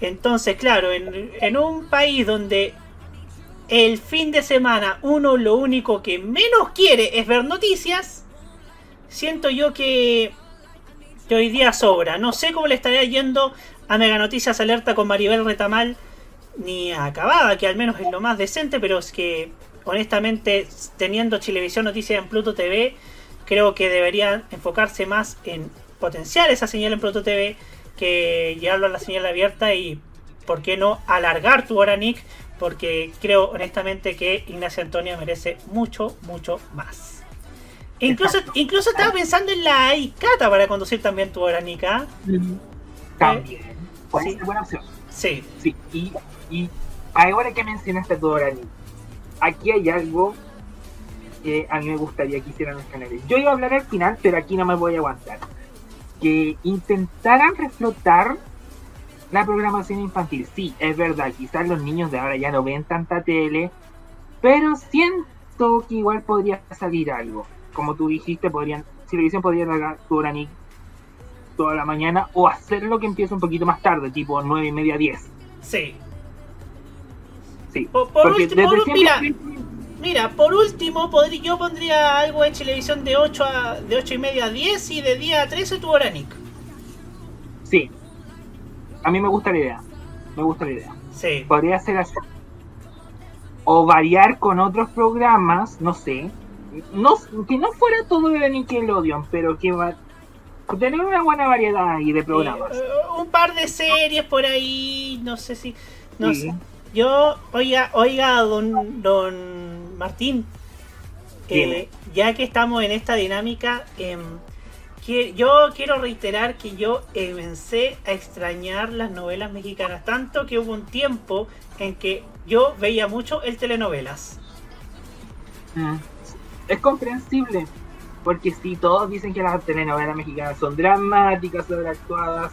Entonces, claro, en, en un país donde el fin de semana uno lo único que menos quiere es ver noticias, siento yo que, hoy día sobra. No sé cómo le estaría yendo a Mega Noticias Alerta con Maribel Retamal ni a Acabada, que al menos es lo más decente, pero es que honestamente teniendo Chilevisión Noticias en Pluto TV, creo que deberían enfocarse más en potenciar esa señal en Pluto TV que llevarlo a la señal abierta y, ¿por qué no, alargar tu hora, Nick? Porque creo honestamente que Ignacio Antonio merece mucho, mucho más. Incluso, incluso estaba pensando en la ICATA para conducir también tu hora, Nick. ¿ah? También. Buena opción. Sí. Sí, y, y ahora que mencionaste a todo Dani, aquí hay algo que a mí me gustaría que hicieran los canales. Yo iba a hablar al final, pero aquí no me voy a aguantar. Que intentaran reflotar la programación infantil. Sí, es verdad, quizás los niños de ahora ya no ven tanta tele, pero siento que igual podría salir algo. Como tú dijiste, podrían, televisión podría largar tu hora ni toda la mañana o hacerlo que empiece un poquito más tarde, tipo 9 y media, 10. Sí. Sí. Por último, por- mira, siempre- mira, por último, podría, yo pondría algo en televisión de 8 a de 8 y media a 10 y de 10 a 13 tu hora, Nick. Sí. A mí me gusta la idea. Me gusta la idea. Sí. Podría ser así. o variar con otros programas, no sé. No, que no fuera todo de Nickelodeon, pero que va, tener una buena variedad ahí de programas. Eh, un par de series por ahí, no sé si. No Sí. sé. Yo, oiga, oiga, don, don Martín, eh, ya que estamos en esta dinámica, em, que yo quiero reiterar que yo comencé a extrañar las novelas mexicanas, tanto que hubo un tiempo en que yo veía mucho el telenovelas. Mm. Es comprensible, porque si todos dicen que las telenovelas mexicanas son dramáticas, sobreactuadas,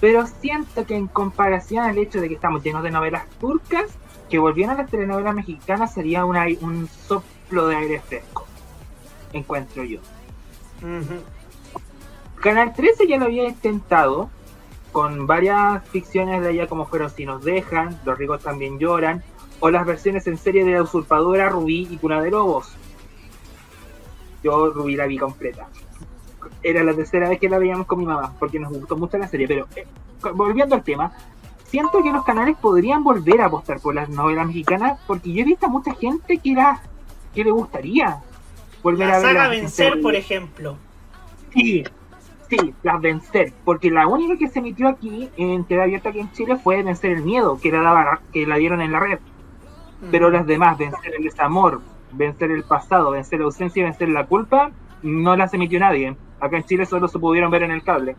pero siento que en comparación al hecho de que estamos llenos de novelas turcas, que volvieran las telenovelas mexicanas sería una, un soplo de aire fresco, encuentro yo. Canal 13 ya lo había intentado con varias ficciones de allá como fueron Si nos dejan, Los ricos también lloran, o las versiones en serie de La usurpadora, Rubí y Cuna de Lobos. Yo Rubí la vi completa. Era la tercera vez que la veíamos con mi mamá, porque nos gustó mucho la serie, pero eh, volviendo al tema, siento que los canales podrían volver a apostar por las novelas mexicanas, porque yo he visto a mucha gente que, la, que le gustaría volver La a ver saga Vencer, series. por ejemplo. Sí, sí, las vencer. Porque la única que se emitió aquí en TV abierta aquí en Chile fue Vencer el Miedo, que la, daba, que la dieron en la red. Pero las demás, Vencer el Desamor, Vencer el Pasado, Vencer la Ausencia y Vencer la Culpa, no las emitió nadie. Acá en Chile solo se pudieron ver en el cable.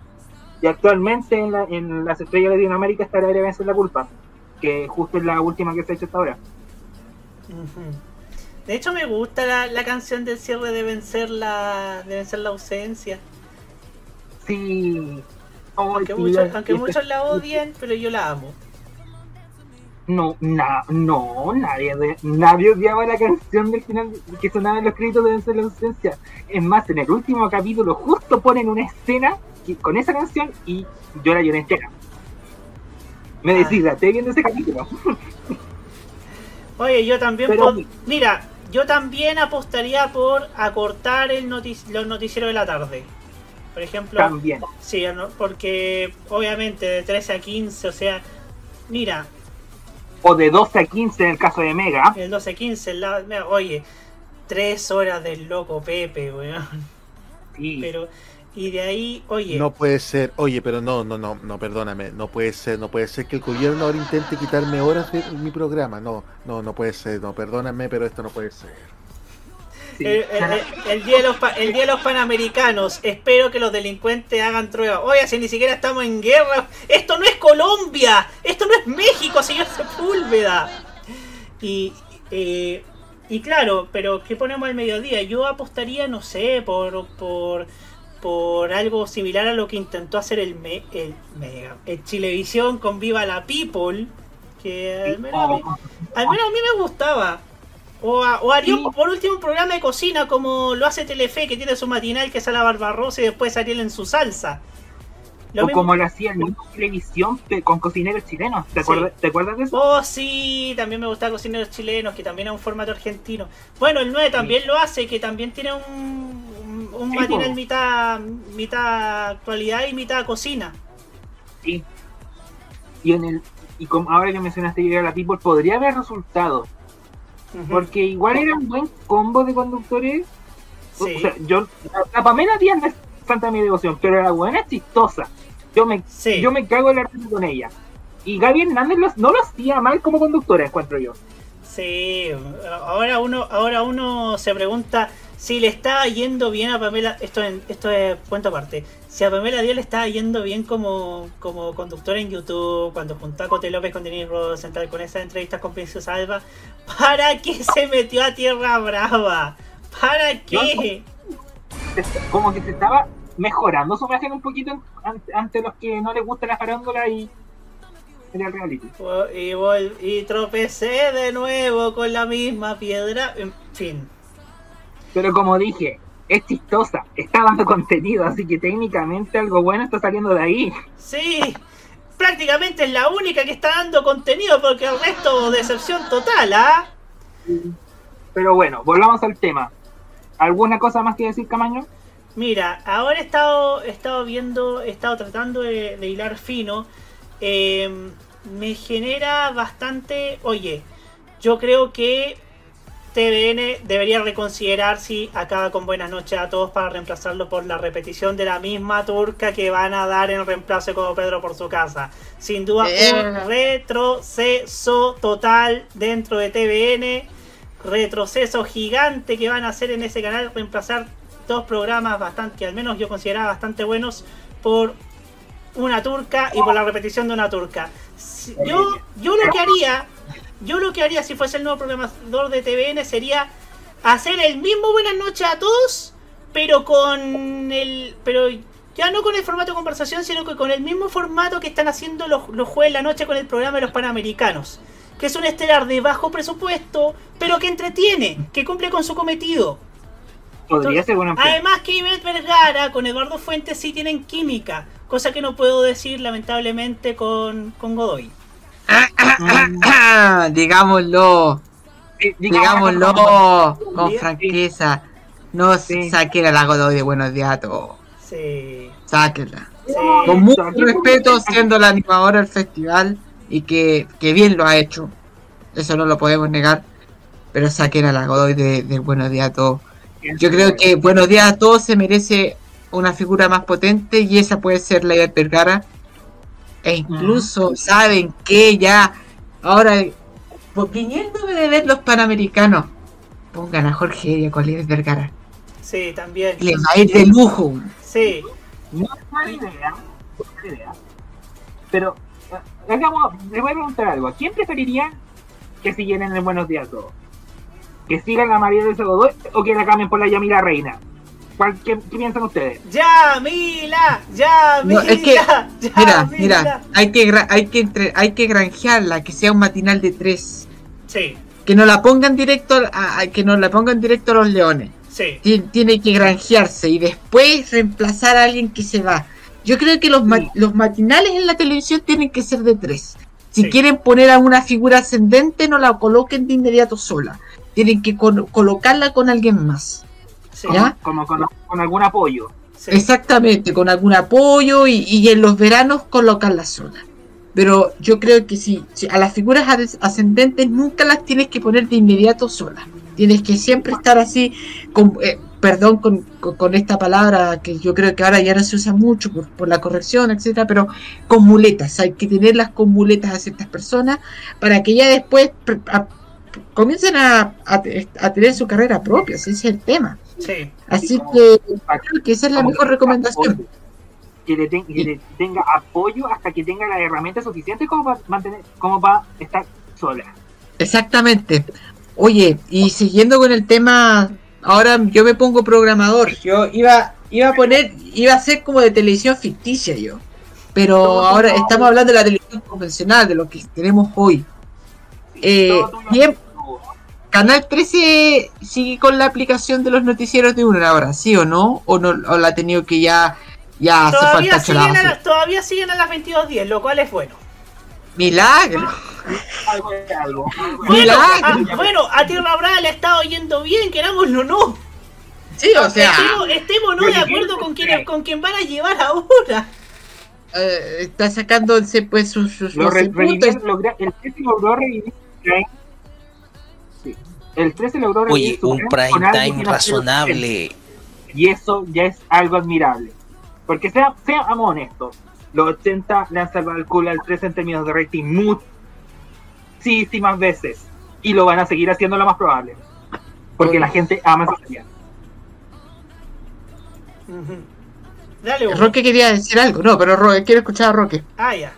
Y actualmente en, la- en las estrellas de Latinoamérica está la de Vencer la Culpa, que justo es la última que se ha hecho hasta ahora. De hecho me gusta la, la canción del cierre de vencer la de vencer la ausencia. Sí. Aunque, sí, muchos, aunque muchos la odien, pero yo la amo. No, na, no, nadie, nadie odiaba la canción del final que sonaba en los créditos de Vencer la Ausencia. Es más, en el último capítulo justo ponen una escena que- con esa canción y yo la lloré entera. Me deshidraté viendo ese capítulo. Oye, yo también Pero- pod- mira, yo también apostaría por acortar el notic- los noticieros de la tarde. Por ejemplo, También. Sí, porque obviamente de 13 a 15, o sea, mira, O de 12 a 15 en el caso de Mega. el 12 a 15, el lado- mira, oye, tres horas del loco Pepe, weón. Pero, y de ahí, oye, No puede ser, oye, pero no, no, no, no, perdóname, no puede ser, no puede ser que el gobierno ahora intente quitarme horas de mi programa, no, no, no puede ser, no, perdóname, pero esto no puede ser. El, el- el- el día de los, el día los panamericanos, espero que los delincuentes hagan prueba. Oye, si ni siquiera estamos en guerra, esto no es Colombia, esto no es México, señor Sepúlveda. Y, eh, y claro, pero ¿qué ponemos al mediodía? Yo apostaría, no sé, por, por, por algo similar a lo que intentó hacer el, me, el, Mega, el Chilevisión con Viva la People, que al menos al menos a mí me gustaba. O, a- o haría por último un programa de cocina como lo hace Telefe, que tiene su matinal que sale a Barbarossa y después Ariel en su salsa. Lo o mismo- como lo hacía el mismo televisión con cocineros chilenos. ¿Te, Sí. acuerdas, ¿Te acuerdas de eso? Oh, sí, también me gusta Cocineros Chilenos, que también es un formato argentino. Bueno, el 9 también lo hace, que también tiene un, un, matinal mitad, mitad actualidad y mitad cocina. Sí. Y en el y como ahora que mencionaste llegar a la People, podría haber resultado. Porque igual era un buen combo de conductores. Sí. O sea, yo, la, la Pamela Díaz no es santa mi devoción, pero la buena es chistosa. Yo me, yo me cago en la risa con ella. Y Gaby Hernández los- no lo hacía mal como conductora, encuentro yo. Sí, ahora uno, ahora uno se pregunta si le está yendo bien a Pamela, esto es, esto es cuento aparte, si a Pamela Díaz le está yendo bien como, como conductora en YouTube, cuando juntó a Cote López con Denis Rosenthal, con esas entrevistas con Princesa Alba, ¿para qué se metió a Tierra Brava? ¿Para qué? Como que se estaba mejorando su imagen un poquito an- ante los que no les gusta la farándula y el reality. Y, y tropecé de nuevo con la misma piedra, en fin. Pero como dije, es chistosa, está dando contenido, así que técnicamente algo bueno está saliendo de ahí. Sí, prácticamente es la única que está dando contenido porque el resto decepción total, ¿ah? Pero bueno, volvamos al tema. ¿Alguna cosa más que decir, Camaño? Mira, ahora he estado, he estado viendo, he estado tratando de, de hilar fino. eh, me genera bastante. Oye, yo creo que TVN debería reconsiderar si acaba con buenas noches a todos para reemplazarlo por la repetición de la misma turca que van a dar en reemplazo como Pedro por su casa. Sin duda, Eh. un retroceso total dentro de TVN. Retroceso gigante que van a hacer en ese canal. Reemplazar dos programas bastante, que al menos yo consideraba bastante buenos, por una turca y por la repetición de una turca. Yo, yo lo que haría, yo lo que haría si fuese el nuevo programador de TVN sería hacer el mismo Buenas noches a todos, pero con el, pero ya no con el formato de conversación, sino que con el mismo formato que están haciendo los, los jueves de la noche con el programa de los Panamericanos, que es un estelar de bajo presupuesto, pero que entretiene, que cumple con su cometido. Podría ser buena opción. Además que Ivette Vergara con Eduardo Fuentes sí tienen química, cosa que no puedo decir lamentablemente con, con Godoy. Digámoslo. Digámoslo con Sí. franqueza. No saquen a la Godoy de Buenos Días a todos. Sí. Sáquenla. Con mucho respeto, siendo la animadora del festival y que, que bien lo ha hecho. Eso no lo podemos negar. Pero saquen a la Godoy de, de Buenos Días a todos. Yo creo que Buenos Días a todos se merece una figura más potente y esa puede ser la Ivette Vergara. E incluso saben que ya ahora, pues, viniéndome de ver los panamericanos, pongan a Jorge Heria con la Ivette Vergara. Sí, también. Le va a ir de lujo. Sí. No es mala idea, no es mala idea. Pero, eh, hagamos, les voy a preguntar algo. ¿A quién preferirían que siguieran en Buenos Días todos? ¿Que sigan a María del Godoy o que la cambien por la Yamila Reina? ¿Cuál- qué, qué piensan ustedes? ¡Ya, Mila! ¡Ya, No, Mila! es que, ¡Ya, mira, Mila! mira, hay que, hay que entre- hay que granjearla, que sea un matinal de tres. Sí, Que no la pongan directo, a, a- que no la pongan directo a los leones. sí. Tien- Tiene que granjearse y después reemplazar a alguien que se va. Yo creo que los, ma- los matinales en la televisión tienen que ser de tres. Si Sí. quieren poner a una figura ascendente, no la coloquen de inmediato sola. Tienen que col- colocarla con alguien más. ¿Ya? Como con, con algún apoyo. Exactamente, con algún apoyo y, y en los veranos colocarla sola. Pero yo creo que si, si a las figuras as- ascendentes nunca las tienes que poner de inmediato sola. Tienes que siempre estar así, con, eh, perdón con, con- con esta palabra que yo creo que ahora ya no se usa mucho por, por la corrección, etcétera, pero con muletas. Hay que tenerlas con muletas a ciertas personas para que ya después a- comiencen a, a- a tener su carrera propia. Ese es el tema. Sí. Así que creo que esa es la mejor recomendación. Que le, ten- que le tenga apoyo hasta que tenga las herramientas suficientes como para mantener, como para estar sola. Exactamente. Oye, y siguiendo con el tema, ahora yo me pongo programador. Yo iba, iba a poner, iba a ser como de televisión ficticia yo. Pero ahora estamos hablando de la televisión convencional, de lo que tenemos hoy. Eh, bien, Canal 13 sigue con la aplicación de los noticieros de una hora, ¿sí o no? ¿O, no, o la ha tenido que ya, ya hace Todavía falta echar la siguen, a la- todavía siguen a las 22.10, lo cual es bueno. Milagro. Algo algo. Bueno, Milagro. a, bueno, a Tierra Brava le ha estado yendo bien, querámoslo o no. Sí, o sea. Estemos, estemos no de acuerdo con quien, con quien van a llevar ahora. eh, está sacando ese, pues sus, sus, Lo sus re- puntos. logra- el 13 El 13 logró Oye, un prime prime con algo time razonable. Y eso ya es algo admirable. Porque sea, seamos honestos, los 80 le han salvado el culo al 13 en términos de rating muchísimas veces. Y lo van a seguir haciendo lo más probable. Porque la gente ama esa serie. Dale. Roque quería decir algo, no, pero Ro- quiero escuchar a Roque. Ah, ya.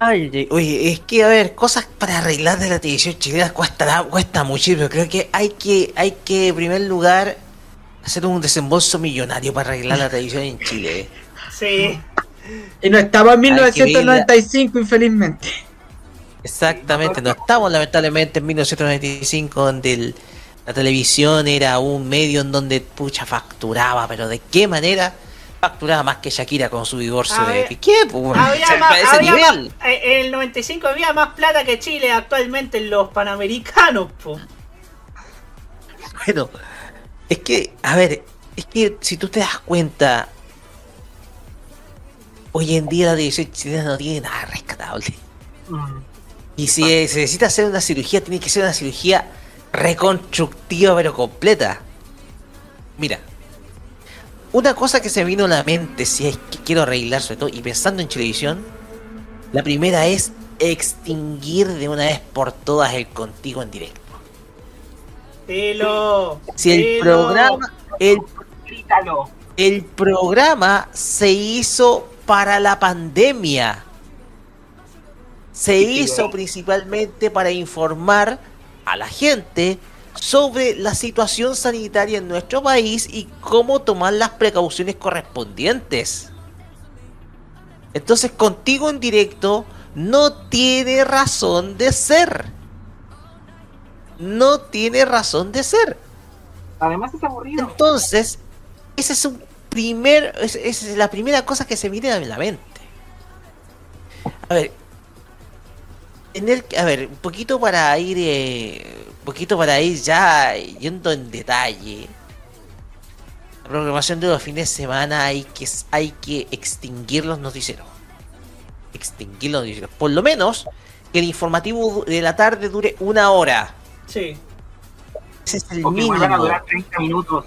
Ay, ay, oye, es que a ver, cosas para arreglar de la televisión chilena cuesta, cuesta muchísimo. Creo que hay que, hay que en primer lugar hacer un desembolso millonario para arreglar la televisión en Chile. Sí. Y no estaba en Hay que 1995, infelizmente. Exactamente, no estamos lamentablemente en 1995 donde el- la televisión era un medio en donde pucha facturaba, pero ¿de qué manera? Facturaba más que Shakira con su divorcio de Piqué, pues, bueno, Había o sea, más- a ese había nivel. más- eh, en el 95 había más plata que Chile actualmente en los Panamericanos, po. Bueno, es que, a ver, es que si tú te das cuenta, hoy en día la televisión chilena no tiene nada rescatable. Y si eh, se necesita hacer una cirugía, tiene que ser una cirugía reconstructiva pero completa. Mira, una cosa que se vino a la mente, si es que quiero arreglar sobre todo, y pensando en televisión, la primera es extinguir de una vez por todas el contigo en directo. Dilo. Si el dilo. programa, el, Grítalo. el programa se hizo para la pandemia. Se hizo principalmente para informar a la gente sobre la situación sanitaria en nuestro país y cómo tomar las precauciones correspondientes. Entonces, contigo en directo no tiene razón de ser. No tiene razón de ser. Además es aburrido. Entonces, ese es un primer, es- esa es la primera cosa que se viene a la mente. A ver, tener, que- a ver, un poquito para ir, eh, un poquito para ir ya yendo en detalle. La programación de los fines de semana hay que, hay que extinguir los noticieros. Extinguir los noticieros. Por lo menos que el informativo de la tarde dure una hora. Sí. Ese es el a mínimo. durar 30 minutos.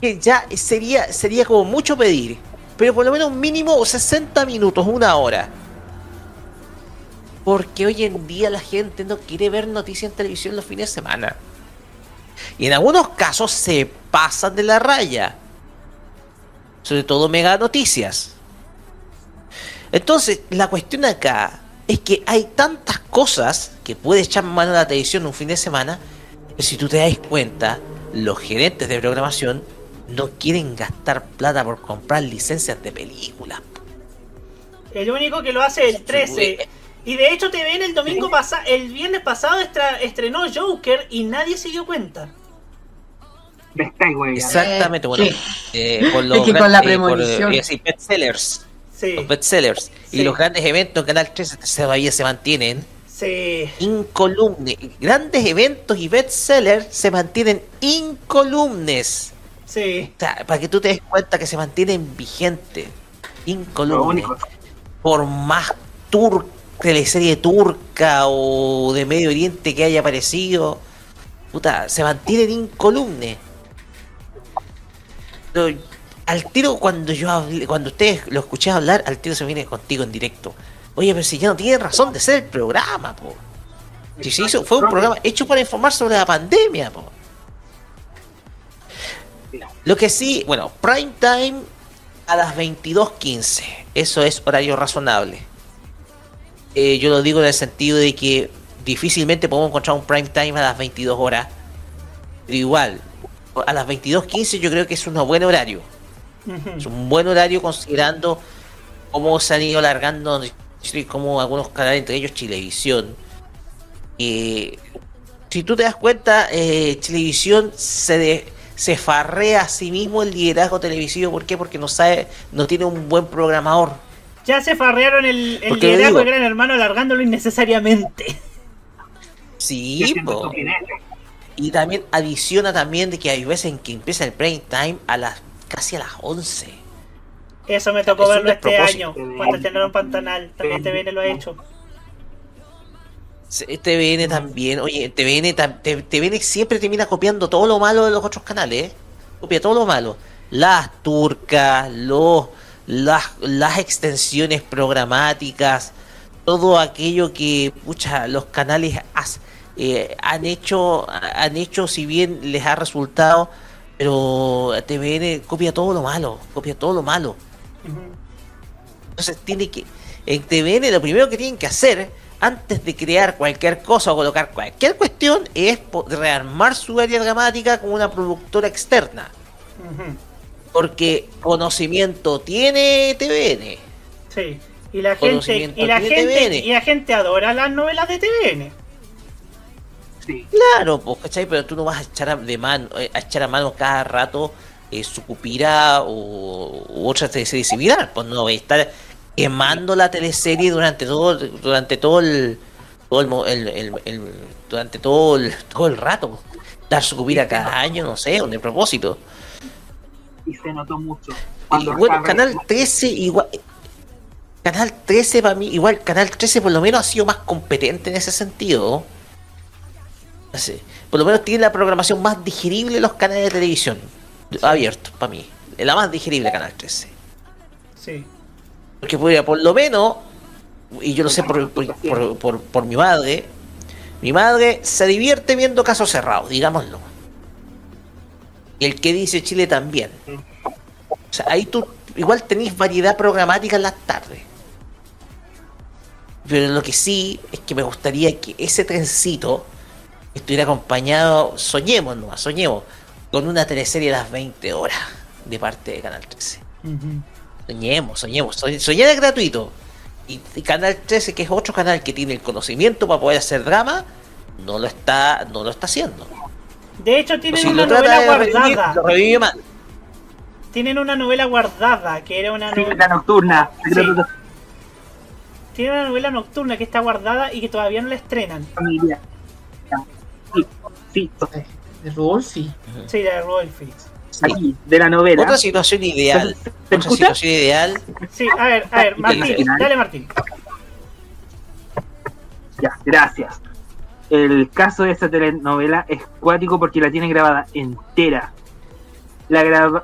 que ya sería sería como mucho pedir, pero por lo menos un mínimo 60 minutos, una hora. Porque hoy en día la gente no quiere ver noticias en televisión los fines de semana. Y en algunos casos se pasan de la raya. Sobre todo mega noticias. Entonces, la cuestión acá es que hay tantas cosas que puede echar mano a la televisión un fin de semana, que si tú te das cuenta, los gerentes de programación no quieren gastar plata por comprar licencias de películas. El único que lo hace el 13. Y de hecho TVN el domingo pasado, el viernes pasado estra- estrenó Joker y nadie se dio cuenta. Exactamente, bueno, eh, por Es que con la eh, por, premonición. eh, sí, bestsellers. Sí. Los bestsellers. Sí. Y los grandes eventos en Canal 13 todavía se mantienen. Sí. Incolumes. Grandes eventos y bestsellers se mantienen incolumes. Sí. O sea, para que tú te des cuenta que se mantienen vigentes. Incolumes. Por más tur teleserie turca o de Medio Oriente que haya aparecido. Puta, se mantienen incolumes. Pero al tiro cuando yo hablé, cuando ustedes lo escuché hablar, al tiro se viene contigo en directo. Oye, pero si ya no tiene razón de ser el programa, po. Si se hizo, fue un programa hecho para informar sobre la pandemia, po. Lo que sí, bueno, prime time a las 22.15. Eso es horario razonable. Eh, yo lo digo en el sentido de que difícilmente podemos encontrar un prime time a las 22 horas. Pero igual, a las 22.15 yo creo que es un buen horario. Es un buen horario considerando cómo se han ido alargando, como algunos canales, entre ellos Chilevisión. Eh, si tú te das cuenta, eh, Chilevisión se, de- se farrea a sí mismo el liderazgo televisivo. ¿Por qué? Porque no sabe, no tiene un buen programador. Ya se farrearon el, el liderazgo de digo- Gran Hermano alargándolo innecesariamente. Sí, po. Y también adiciona también de que hay veces en que empieza el prime time a las casi a las 11. Eso me tocó verlo este año, cuando estrenaron Pantanal. También TVN lo ha hecho. TVN también, oye, TVN, TVN siempre termina copiando todo lo malo de los otros canales, ¿eh? Copia todo lo malo. Las turcas, los, las, las extensiones programáticas, todo aquello que, pucha, los canales eh, han hecho, han hecho, si bien les ha resultado, pero TVN copia todo lo malo, copia todo lo malo. Entonces tiene que. En TVN lo primero que tienen que hacer antes de crear cualquier cosa o colocar cualquier cuestión es rearmar su área dramática con una productora externa. Porque conocimiento tiene TVN. Sí. Y la gente, y la gente, y la gente adora las novelas de TVN. Claro, pues, ¿cachai? Pero tú no vas a echar a, de mano, eh, a echar a mano cada rato eh, Sucupira o u otra teleserie similar. Pues no, estar quemando la teleserie durante todo, durante todo el, todo el, mo- el- el- el- durante todo el, todo el rato. Dar Sucupira cada año, no sé, de propósito. Y se notó mucho. Bueno, Canal 13 igual. Canal 13 para mí, igual Canal 13 por lo menos ha sido más competente en ese sentido. Así, por lo menos tiene la programación más digerible de los canales de televisión. Abiertos, para mí. La más digerible Canal 13. Sí. Porque por, por lo menos, y yo lo sé por, por, por- por- por mi madre, mi madre se divierte viendo casos cerrados, digámoslo. Y el que dice Chile también. O sea, ahí tú igual tenéis variedad programática en las tardes. Pero lo que sí es que me gustaría que ese trencito estuviera acompañado, soñemos nomás, soñemos, con una teleserie a las 20 horas de parte de Canal 13. Soñemos, soñemos. Soñ- Soñar es gratuito. Y, y Canal 13, que es otro canal que tiene el conocimiento para poder hacer drama, no lo está, no lo está haciendo. De hecho, tienen Si una novela revivir, guardada. lo revive mal. Tienen una novela guardada, que era una novela. La nocturna. Tienen una novela nocturna que está guardada y que todavía no la estrenan. familia. Sí, sí. De Rolfi. Sí, de Rolfi. Sí, de la novela. Otra situación ideal. ¿Se Otra escucha? situación ideal. Sí, a ver, a ver, Martín, dale Martín. Ya, gracias. El caso de esta telenovela es cuático porque la tiene grabada entera. La graba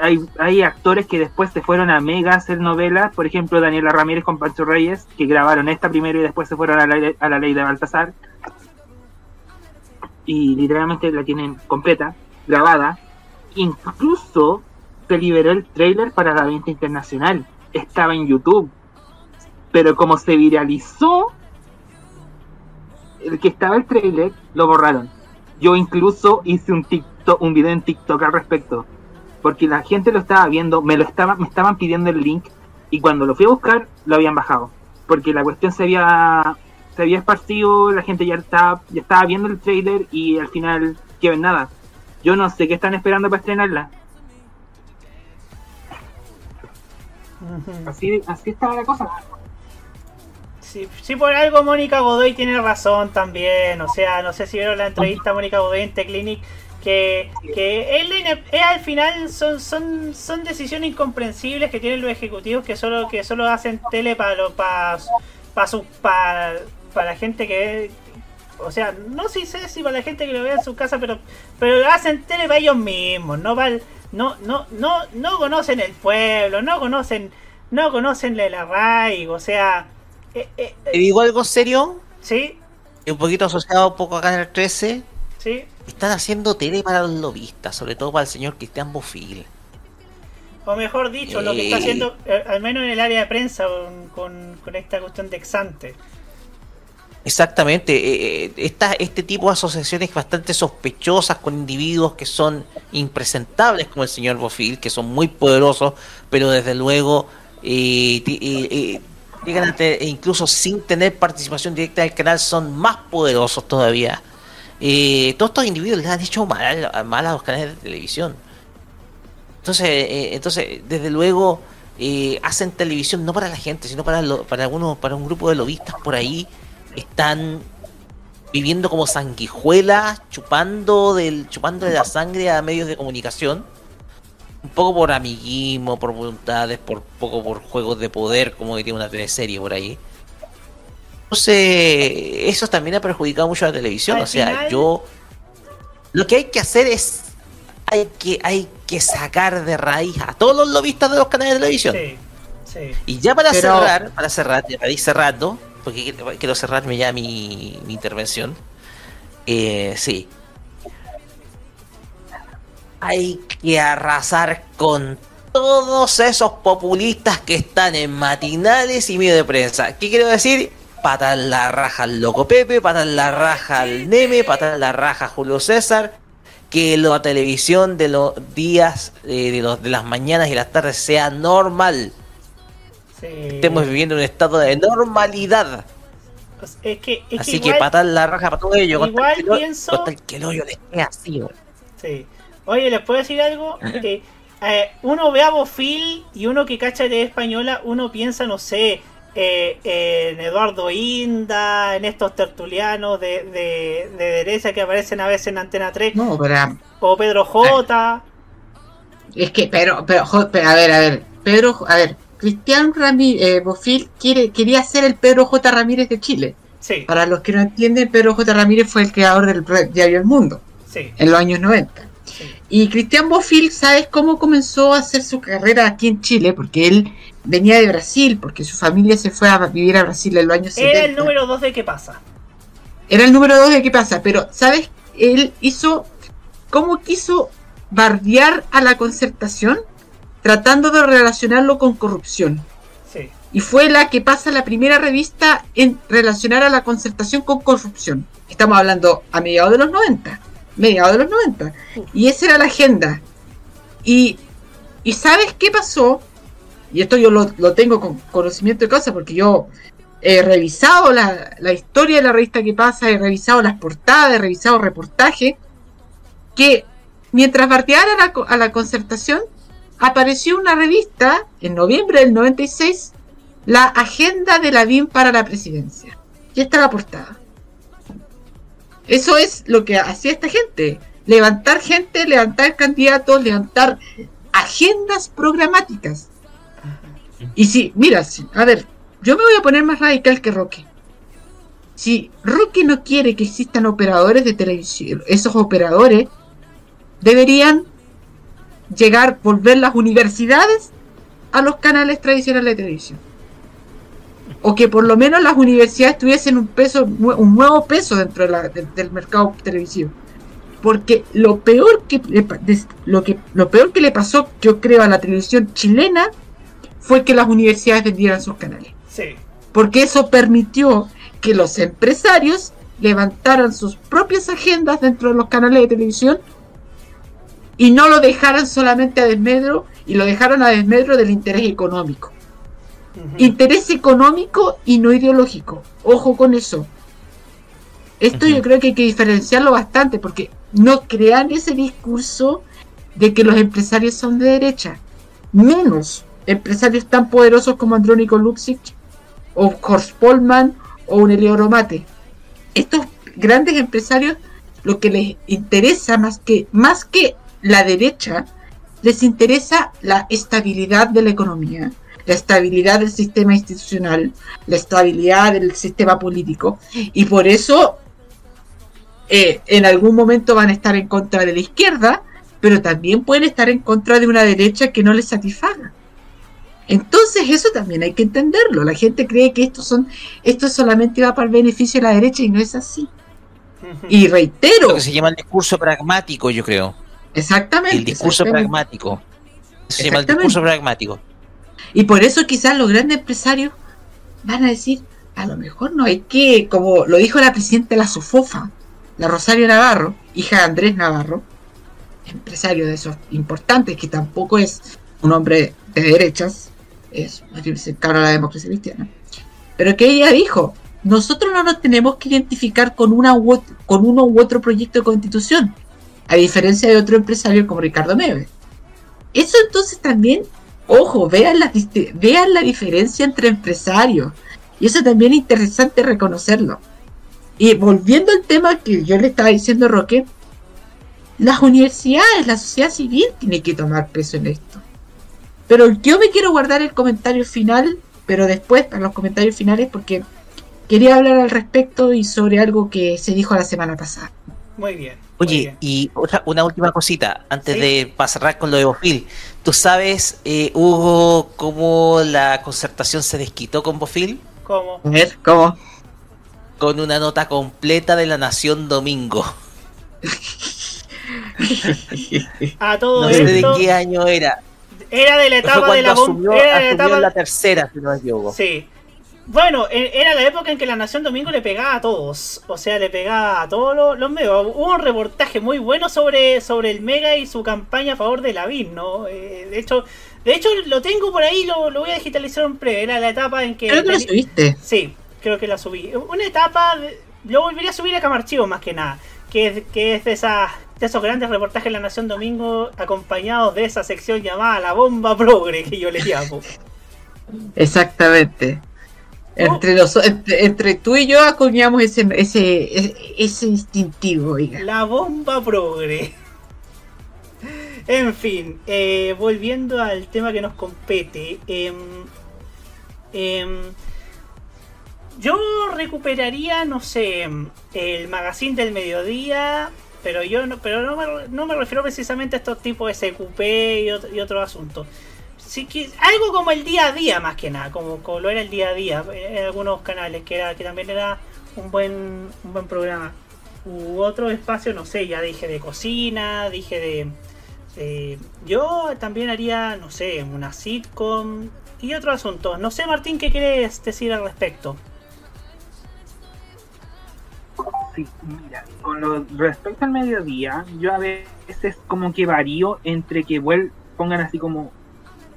hay, hay actores que después se fueron a Mega a hacer novelas, por ejemplo Daniela Ramírez con Pancho Reyes, que grabaron esta primero y después se fueron a la, a la ley de Baltasar. Y literalmente la tienen completa, grabada. Incluso se liberó el trailer para la venta internacional. Estaba en YouTube. Pero como se viralizó el que estaba el trailer lo borraron. Yo incluso hice un TikTok, un video en TikTok al respecto, porque la gente lo estaba viendo, me lo estaba, me estaban pidiendo el link y cuando lo fui a buscar lo habían bajado, porque la cuestión se había se había esparcido, la gente ya estaba ya estaba viendo el trailer y al final que ven nada. Yo no sé qué están esperando para estrenarla. Así así estaba la cosa. Sí, por algo Mónica Godoy tiene razón también. O sea, no sé si vieron la entrevista Mónica Godoy en T-Clinic. Que, que al final son, son, son decisiones incomprensibles que tienen los ejecutivos que solo, que solo hacen tele para lo, para, para, para, para la gente que. O sea, no sé si para la gente que lo ve en su casa, pero, pero hacen tele para ellos mismos, no para el- no, no, no, no conocen el pueblo, no conocen, no conocen el arraigo, o sea, eh, eh, ¿Te digo algo serio? Sí. Un poquito asociado un poco a Canal 13. Sí. Están haciendo tele para los lobistas, sobre todo para el señor Cristian Bofil. o mejor dicho, lo que está Eh. haciendo, eh, al menos en el área de prensa, con, esta cuestión de Exante. Exactamente, eh, eh, esta- este tipo de asociaciones bastante sospechosas con individuos que son impresentables como el señor Bofil, que son muy poderosos, pero desde luego eh, eh, eh, llegan a e incluso sin tener participación directa del canal son más poderosos todavía. Eh, todos estos individuos les han hecho mal, mal a los canales de televisión. Entonces, eh, entonces desde luego eh, hacen televisión no para la gente, sino para lo- para algunos, para un grupo de lobistas por ahí están viviendo como sanguijuelas, chupando del, chupando de la sangre a medios de comunicación, un poco por amiguismo, por voluntades, por poco por juegos de poder, como diría una teleserie por ahí. Entonces, eso también ha perjudicado mucho a la televisión. O sea, final- yo lo que hay que hacer es hay que hay que sacar de raíz a todos los lobistas de los canales de televisión. Sí, sí. Y ya para Pero- cerrar, para cerrar, ya para ir cerrando, porque quiero- quiero cerrarme ya mi, mi intervención. Eh, sí. Hay que arrasar con todos esos populistas que están en matinales y medio de prensa. ¿Qué quiero decir? Patar la raja al loco Pepe, patar la raja al Neme, patar la raja a Julio César. Que la televisión de los días, eh, de, los, de las mañanas y las tardes sea normal. Estemos viviendo en un estado de normalidad. Pues es que, es Así que igual- patar la raja para todo ello. igual que pienso- que el hoyo les quede así. Sí. Oye, ¿les puedo decir algo? Eh, eh, uno ve a Bofil y uno que cacha de española, uno piensa, no sé, eh, en Eduardo Inda, en estos tertulianos de, de, de derecha que aparecen a veces en Antena 3. No, pero- O Pedro J. Es que, pero, pero, a ver, a ver, Pedro, a ver, Cristian Ramírez, eh, Bofil quiere, quería ser el Pedro J. Ramírez de Chile. Sí. Para los que no entienden, Pedro J. Ramírez fue el creador del diario El Mundo Sí. en los años 90. Y Cristian Bofil, ¿sabes cómo comenzó a hacer su carrera aquí en Chile? Porque él venía de Brasil, porque su familia se fue a vivir a Brasil en los años 70. Era el número 2 de qué pasa. Era el número 2 de qué pasa, pero ¿sabes? Él hizo, ¿cómo quiso bardear a la concertación? Tratando de relacionarlo con corrupción. Sí. Y fue la que pasa la primera revista en relacionar a la concertación con corrupción. Estamos hablando a mediados de los 90. Mediados de los 90. Y esa era la agenda. Y, y ¿sabes qué pasó? Y esto yo lo, lo tengo con conocimiento de causa porque yo he revisado la, la historia de la revista que pasa, he revisado las portadas, he revisado reportajes, que mientras bardearan a la, a la concertación, apareció una revista en noviembre del 96, la agenda de la BIM para la presidencia. Y está la portada. Eso es lo que hacía esta gente. Levantar gente, levantar candidatos, levantar agendas programáticas. Y si, mira, a ver, yo me voy a poner más radical que Roque. Si Roque no quiere que existan operadores de televisión, esos operadores deberían llegar, volver las universidades a los canales tradicionales de televisión. O que por lo menos las universidades tuviesen un peso, un nuevo peso dentro de la- de- del mercado televisivo. Porque lo peor que lo que lo peor que le pasó, yo creo, a la televisión chilena fue que las universidades vendieran sus canales. Sí. Porque eso permitió que los empresarios levantaran sus propias agendas dentro de los canales de televisión y no lo dejaran solamente a desmedro y lo dejaran a desmedro del interés económico. Interés económico y no ideológico. Ojo con eso. Esto yo creo que hay que diferenciarlo bastante porque no crean ese discurso de que los empresarios son de derecha. Menos empresarios tan poderosos como Andrónico Luxic o Horst Polman o un Eleodoro Mate. Estos grandes empresarios lo que les interesa más que más que la derecha les interesa la estabilidad de la economía, la estabilidad del sistema institucional, la estabilidad del sistema político y por eso eh, en algún momento van a estar en contra de la izquierda, pero también pueden estar en contra de una derecha que no les satisfaga. Entonces eso también hay que entenderlo. La gente cree que esto son esto solamente va para el beneficio de la derecha y no es así. Y reitero, Lo que se llama el discurso pragmático, yo creo. exactamente. El discurso exactamente. pragmático. Se llama el discurso pragmático. Y por eso quizás los grandes empresarios van a decir, a lo mejor no hay que, como lo dijo la presidenta de la SOFOFA, la Rosario Navarro, hija de Andrés Navarro, empresario de esos importantes, que tampoco es un hombre de derechas, es cercano a la democracia cristiana, pero que ella dijo, nosotros no nos tenemos que identificar con, una con uno u otro proyecto de constitución, a diferencia de otro empresario como Ricardo Neves. Eso entonces también, ojo, vean la, vean la diferencia entre empresarios. Y eso también es interesante reconocerlo. Y volviendo al tema que yo le estaba diciendo a Roque, las universidades, la sociedad civil tiene que tomar peso en esto. Pero yo me quiero guardar el comentario final, pero después para los comentarios finales porque quería hablar al respecto y sobre algo que se dijo la semana pasada. Muy bien. Oye, y otra, una última cosita, antes Sí. de pasar con lo de Bofil. ¿Tú sabes, eh, Hugo, cómo la concertación se desquitó con Bofil? ¿Cómo? ¿cómo? Con una nota completa de la Nación Domingo. A todo No sé de esto. qué año era. Era de la etapa de la asumió, Era de la etapa. la tercera, si no me equivoco. Sí. Bueno, e- era la época en que la Nación Domingo le pegaba a todos. O sea, le pegaba a todos los, los medios. Hubo un reportaje muy bueno sobre, sobre el Mega y su campaña a favor de Lavín, ¿no? Eh, de hecho, de hecho lo tengo por ahí, lo, lo voy a digitalizar en breve. Era la etapa en que. Creo que lo teni- subiste. Sí, creo que la subí. Una etapa, de- lo volvería a subir a Camarchivo más que nada. Que es, que es de, esas, de esos grandes reportajes de la Nación Domingo acompañados de esa sección llamada La Bomba Progre, que yo le llamo. Exactamente. Entre, los, entre, entre tú y yo acuñamos ese, ese, ese, instintivo, oiga. La bomba progre. En fin, eh, volviendo al tema que nos compete. em, em, yo recuperaría, no sé, el magazine del mediodía, pero yo no, pero no me, no me refiero precisamente a estos tipos de SQP y, otro- y otros asuntos. Sí que algo como el día a día más que nada, como, como lo era el día a día en algunos canales, que era que también era un buen un buen programa. U otro espacio, no sé, ya dije de cocina, dije de, de- yo también haría, no sé, una sitcom y otros asuntos. No sé, Martín, ¿qué quieres decir al respecto? Sí, mira, con lo respecto al mediodía, yo a veces como que varío entre que vuel pongan así como,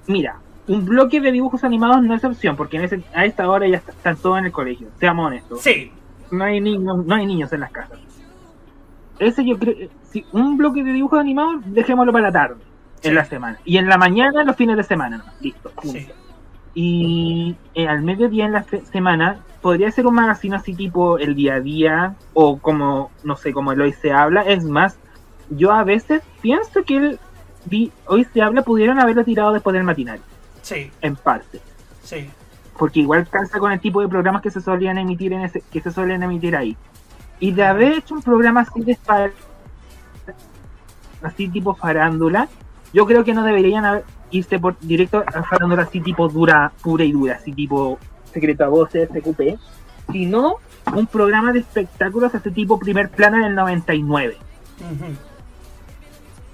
mira, un bloque de dibujos animados no es opción, porque en ese, a esta hora ya está- están todos en el colegio, seamos honestos. Sí. No hay niños, no hay niños en las casas. Ese yo creo, si un bloque de dibujos animados, dejémoslo para la tarde, en la semana. Y en la mañana, los fines de semana, listo. punto. Y eh, al mediodía en la semana podría ser un magazine así tipo el día a día o como, no sé, como el hoy se habla. Es más, yo a veces pienso que el hoy se habla pudieron haberlo tirado después del matinal, Sí, en parte. sí. Porque igual calza con el tipo de programas que se solían emitir en ese, que se suelen emitir ahí. Y de haber hecho un programa así de así tipo farándula, yo creo que no deberían irse por directo a farándula así tipo dura, pura y dura, así tipo secreto a voces, SQP, sino un programa de espectáculos así tipo primer plano en el 99. Ujú.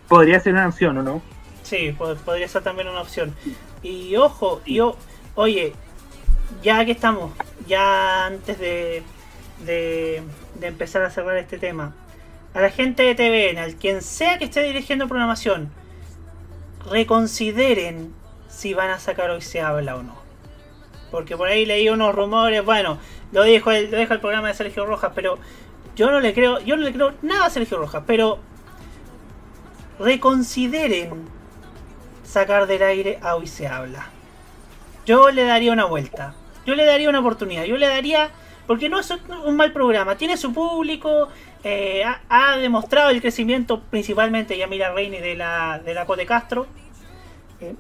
Podría ser una opción, ¿o no? Sí, pod- podría ser también una opción. Y ojo, yo, oye, ya que estamos, ya antes de, de, de empezar a cerrar este tema, a la gente de TVN, al quien sea que esté dirigiendo programación, reconsideren si van a sacar hoy se habla o no. Porque por ahí leí unos rumores, bueno, lo dijo el, lo dijo el programa de Sergio Rojas, pero yo no le creo, yo no le creo nada a Sergio Rojas, pero reconsideren sacar del aire a hoy se habla. Yo le daría una vuelta. Yo le daría una oportunidad. Yo le daría. Porque no es un mal programa. Tiene su público. eh, ha, demostrado el crecimiento principalmente Yamila Reini de la, de la Cote Castro. Eh,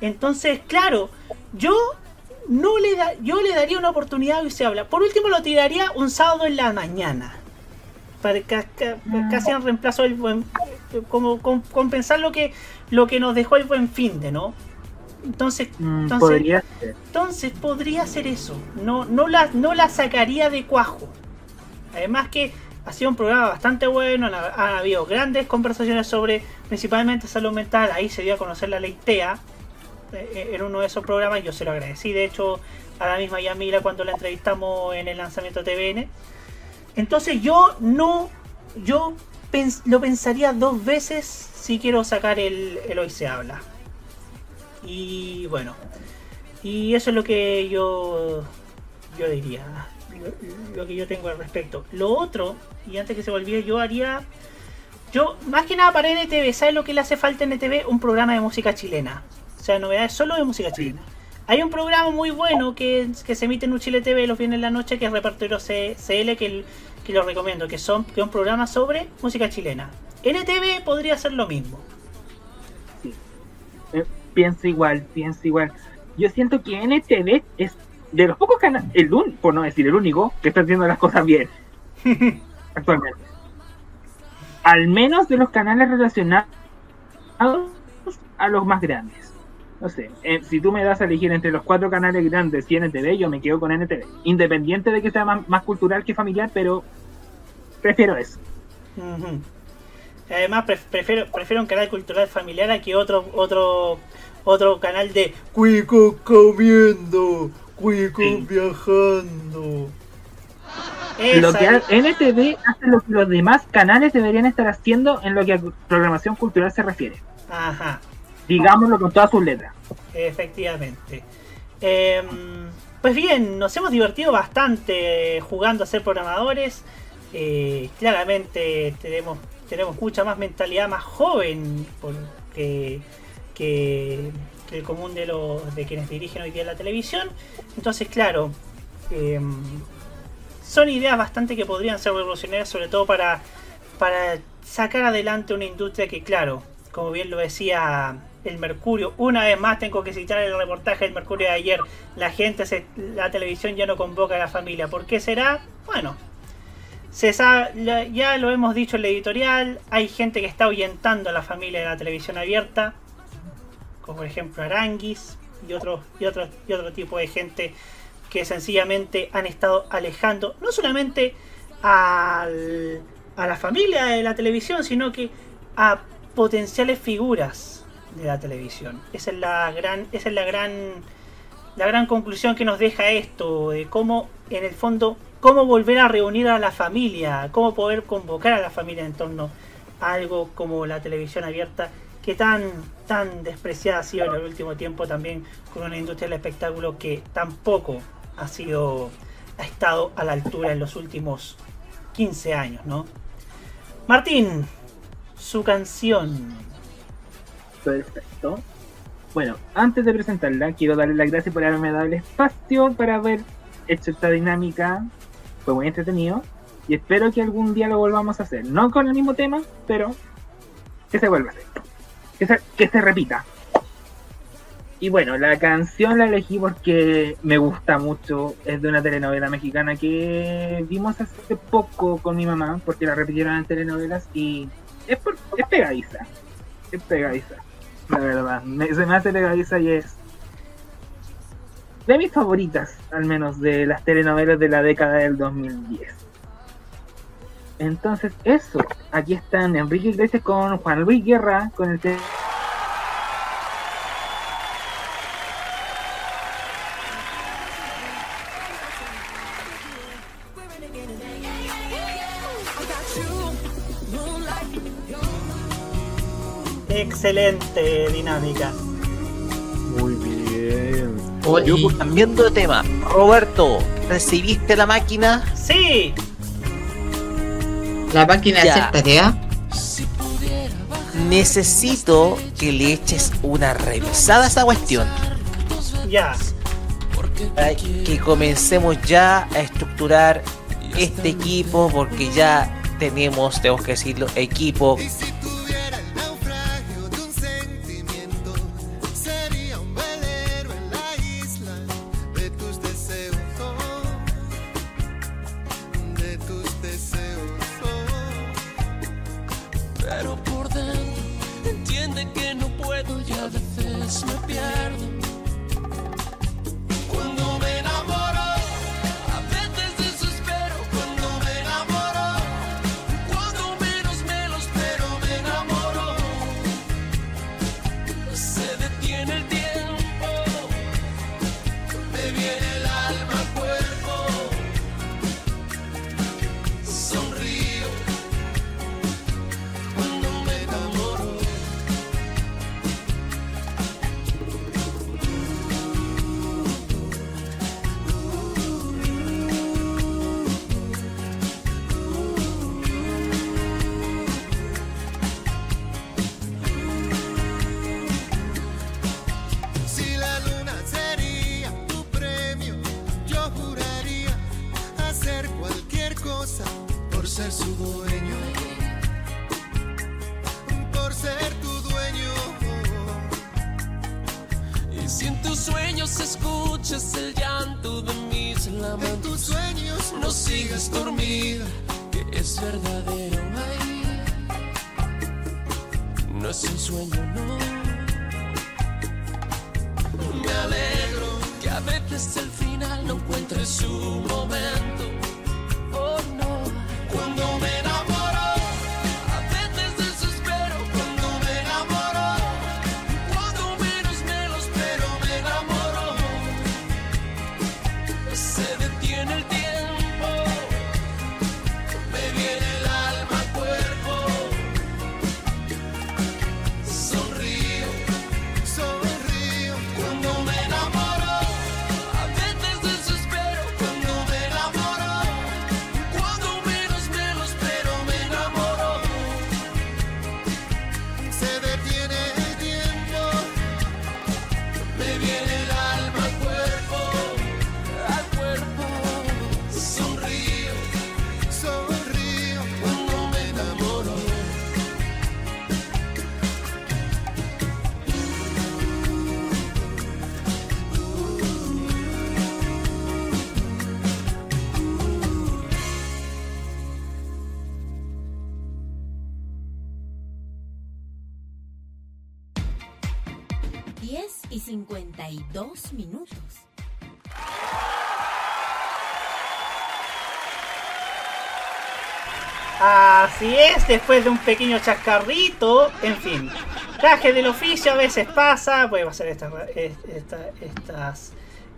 entonces, claro, yo no le da, yo le daría una oportunidad a hoy se habla. Por último lo tiraría un sábado en la mañana. Para ca- casi en reemplazo del buen como com- compensar lo que lo que nos dejó el buen fin de, ¿no? Entonces, Mm, entonces podría ser. entonces podría ser eso. No, no, la, no la sacaría de cuajo. Además que ha sido un programa bastante bueno. Han, han habido grandes conversaciones sobre principalmente salud mental. Ahí se dio a conocer la ley TEA. eh, En uno de esos programas. Yo se lo agradecí. De hecho, a la misma Yamila cuando la entrevistamos en el lanzamiento de TVN. Entonces yo no... Yo pens- lo pensaría dos veces si quiero sacar el, el Hoy se habla. Y bueno, y eso es lo que yo, yo diría, lo, lo que yo tengo al respecto. Lo otro, y antes que se me olvide, yo haría, yo más que nada para NTV, ¿sabes lo que le hace falta a NTV? Un programa de música chilena. O sea, novedades solo de música chilena. Hay un programa muy bueno que, que se emite en un Chile TV los viernes en la noche, que es Repertorio CL, que, el- que lo recomiendo, que, son, que es un programa sobre música chilena. NTV podría hacer lo mismo. Eh, pienso igual, pienso igual. Yo siento que NTV es de los pocos canales, el único, por no decir el único, que está haciendo las cosas bien actualmente. Al menos de los canales relacionados a los más grandes. No sé, eh, si tú me das a elegir entre los cuatro canales grandes y NTV, yo me quedo con NTV. Independiente de que sea más, más cultural que familiar, pero prefiero eso. Además, pref- prefiero, prefiero un canal cultural familiar a que otro otro otro canal de cuicos comiendo, cuicos viajando. Lo que NTV hace lo que los demás canales deberían estar haciendo en lo que a programación cultural se refiere. Ajá, Digámoslo con todas sus letras. efectivamente. Em, pues bien, nos hemos divertido bastante jugando a ser programadores. Eh, claramente tenemos, tenemos mucha más mentalidad más joven que- que el común de los de quienes dirigen hoy día la televisión. Entonces, claro, em, son ideas bastante que podrían ser revolucionarias, sobre todo para, para sacar adelante una industria que, claro, como bien lo decía el Mercurio, una vez más tengo que citar el reportaje del Mercurio de ayer, la gente, se, la televisión ya no convoca a la familia. ¿Por qué será? Bueno, se sabe, ya lo hemos dicho en la editorial, hay gente que está ahuyentando a la familia de la televisión abierta, como por ejemplo Aranguis y otros y otro, y otro tipo de gente que sencillamente han estado alejando no solamente a la familia de la televisión, sino que a potenciales figuras de la televisión. Esa es la gran, esa es la gran, la gran conclusión que nos deja esto, de cómo, en el fondo, cómo volver a reunir a la familia, cómo poder convocar a la familia en torno a algo como la televisión abierta, que tan, tan despreciada ha sido en el último tiempo también con una industria del espectáculo que tampoco ha sido, ha estado a la altura en los últimos 15 años, ¿no? Martín, su canción. Perfecto. Bueno, antes de presentarla, quiero darle las gracias por haberme dado el espacio para haber hecho esta dinámica. Fue muy entretenido. Y espero que algún día lo volvamos a hacer. No con el mismo tema, pero que se vuelva a hacer. Que se, que se repita. Y bueno, la canción la elegí porque me gusta mucho. Es de una telenovela mexicana que vimos hace poco con mi mamá, porque la repitieron en telenovelas y es, por- es pegadiza. Es pegadiza, la verdad. Me- se me hace pegadiza y es de mis favoritas, al menos de las telenovelas de la década del 2010. Entonces, eso. Aquí están Enrique Iglesias con Juan Luis Guerra, con el tema. Excelente dinámica. Muy bien. Yo, cambiando de tema, Roberto, ¿recibiste la máquina? Sí. La máquina Ya. hace tarea. Necesito que le eches una revisada a esa cuestión. Ya. Para que comencemos ya a estructurar este equipo porque ya tenemos, tenemos que decirlo, equipo 52 minutos. Así es, después de un pequeño chascarrito, en fin. Traje del oficio a veces pasa, a hacer estas, esta- estas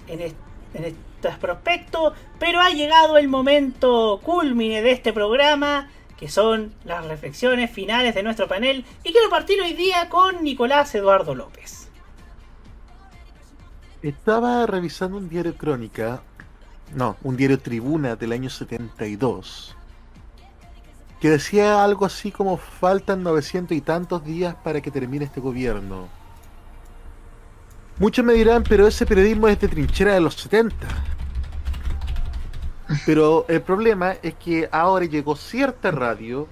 en, est- en estos prospectos, pero ha llegado el momento culmine de este programa, que son las reflexiones finales de nuestro panel, y quiero partir hoy día con Nicolás Eduardo López. Estaba revisando un diario crónica, no, un diario tribuna del año 72, que decía algo así como faltan 900 y tantos días para que termine este gobierno. Muchos me dirán, pero ese periodismo es de trinchera de los 70. Pero el problema es que ahora llegó cierta radio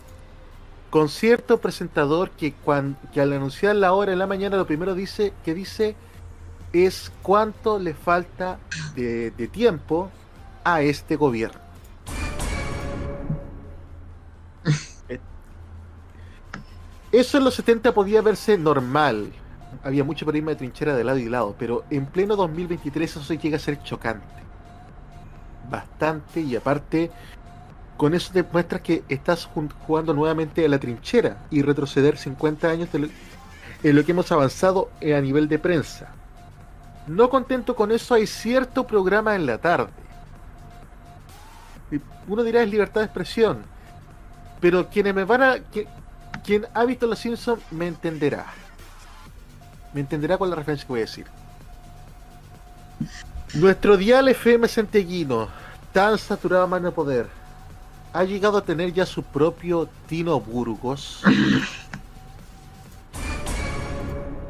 con cierto presentador que, cuan- que al anunciar la hora en la mañana lo primero dice que dice es cuánto le falta de, tiempo a este gobierno. Eh, Eso en los 70 podía verse normal. Había mucho periodismo de trinchera de lado y lado, pero en pleno 2023 eso llega a ser chocante. Bastante, y aparte, con eso te muestras que estás jugando nuevamente a la trinchera y retroceder 50 años de lo- en lo que hemos avanzado eh, a nivel de prensa. No contento con eso, hay cierto programa en la tarde. Uno dirá es libertad de expresión, pero quienes me van a. qui- quien ha visto Los Simpsons me entenderá. Me entenderá con la referencia que voy a decir. Nuestro dial FM centeguino, tan saturado a mano de poder, ha llegado a tener ya su propio Tino Burgos.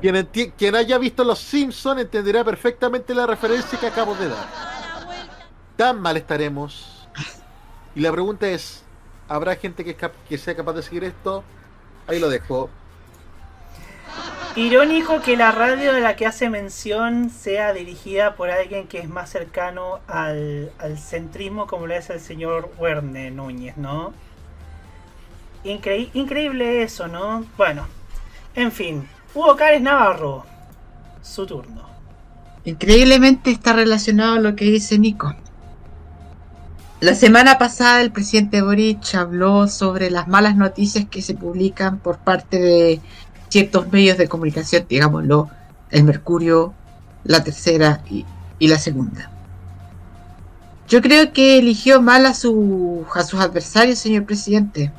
Quien, haya visto Los Simpsons entenderá perfectamente la referencia que acabo de dar. Tan mal estaremos. Y la pregunta es, ¿habrá gente que, sea capaz de seguir esto? Ahí lo dejo. Irónico que la radio de la que hace mención sea dirigida por alguien que es más cercano al, al centrismo como lo es el señor Werner Núñez, ¿no? Increí- increíble eso, ¿no? Bueno, en fin, Hugo Cárez Navarro, su turno. Increíblemente está relacionado a lo que dice Nico. La semana pasada el presidente Boric habló sobre las malas noticias que se publican por parte de ciertos medios de comunicación, digámoslo, el Mercurio, la tercera y, y la segunda. Yo creo que eligió mal a, su, a sus adversarios, señor presidente.